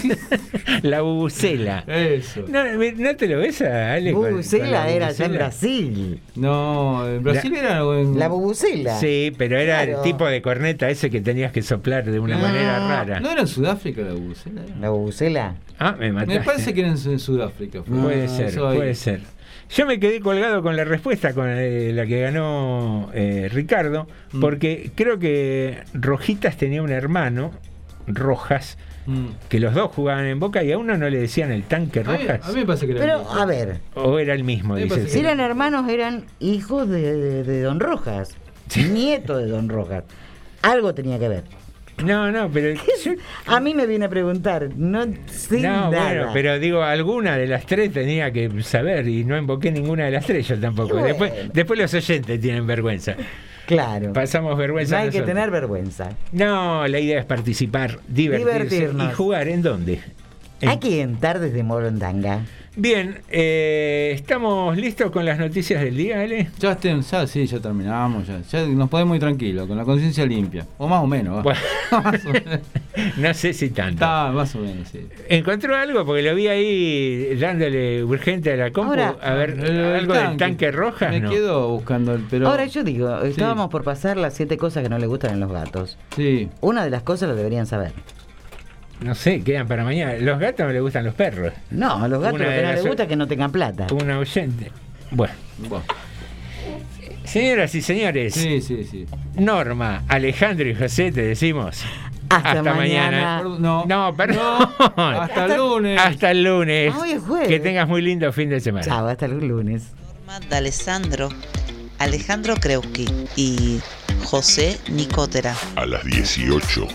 la bubucela. Eso. No, ¿No te lo ves a Ale? con- con Bubucela la era allá en bubucela? Brasil. No, en Brasil La- era en... La bubucela. Sí, pero era Claro. el tipo de corneta ese que tenías que soplar de una Ah, manera rara. ¿No era en Sudáfrica la bubucela? La bubucela. Ah, me mataste. Me parece que era en, en Sudáfrica. fue. Puede Ah, ser, puede ser. Yo me quedé colgado con la respuesta con eh, la que ganó eh, Ricardo, Mm. porque creo que Rojitas tenía un hermano, Rojas, Mm. que los dos jugaban en Boca y a uno no le decían el tanque A mí, Rojas. a mí me parece que era el Pero, mismo. a ver, O era el mismo, dice. si el- eran hermanos, eran hijos de, de- de Don Rojas. Nieto de Don Rojas. Algo tenía que ver. No, no, pero yo- A mí me viene a preguntar, no sé no, nada. bueno, pero digo, alguna de las tres tenía que saber y no invoqué ninguna de las tres yo tampoco. Bueno. Después, después los oyentes tienen vergüenza. Claro. Pasamos vergüenza. No hay que tener vergüenza. No, la idea es participar, divertirse Divertirnos. y jugar. ¿En dónde? En- Aquí en Tardes de Morondanga. Bien, eh, ¿estamos listos con las noticias del día, Ale? Ya, estén, ya sí, ya terminamos, ya, ya nos podemos ir tranquilos, con la conciencia limpia. O más o menos, va. Bueno. Más o menos. No sé si tanto. Está, más o menos, sí. ¿Encontró algo? Porque lo vi ahí dándole urgente a la compu. Ahora- a ver, El- el algo del tanque roja. Me no? quedo buscando el pero. Ahora yo digo, estábamos por pasar las siete cosas que no le gustan en los gatos. Sí. Una de las cosas lo deberían saber. No sé, quedan para mañana. Los gatos no le gustan los perros. No, a los gatos Una lo que no les gusta es que no tengan plata. Un oyente. Bueno. Señoras y señores. Sí, sí, sí. Norma, Alejandro y José, te decimos. Hasta mañana. No, no, perdón. hasta el lunes. Hasta el lunes. Ah, hoy es jueves. Que tengas muy lindo fin de semana. Chao, hasta el lunes. de Alessandro, Alejandro Kreuski y José Nicotera. A las 18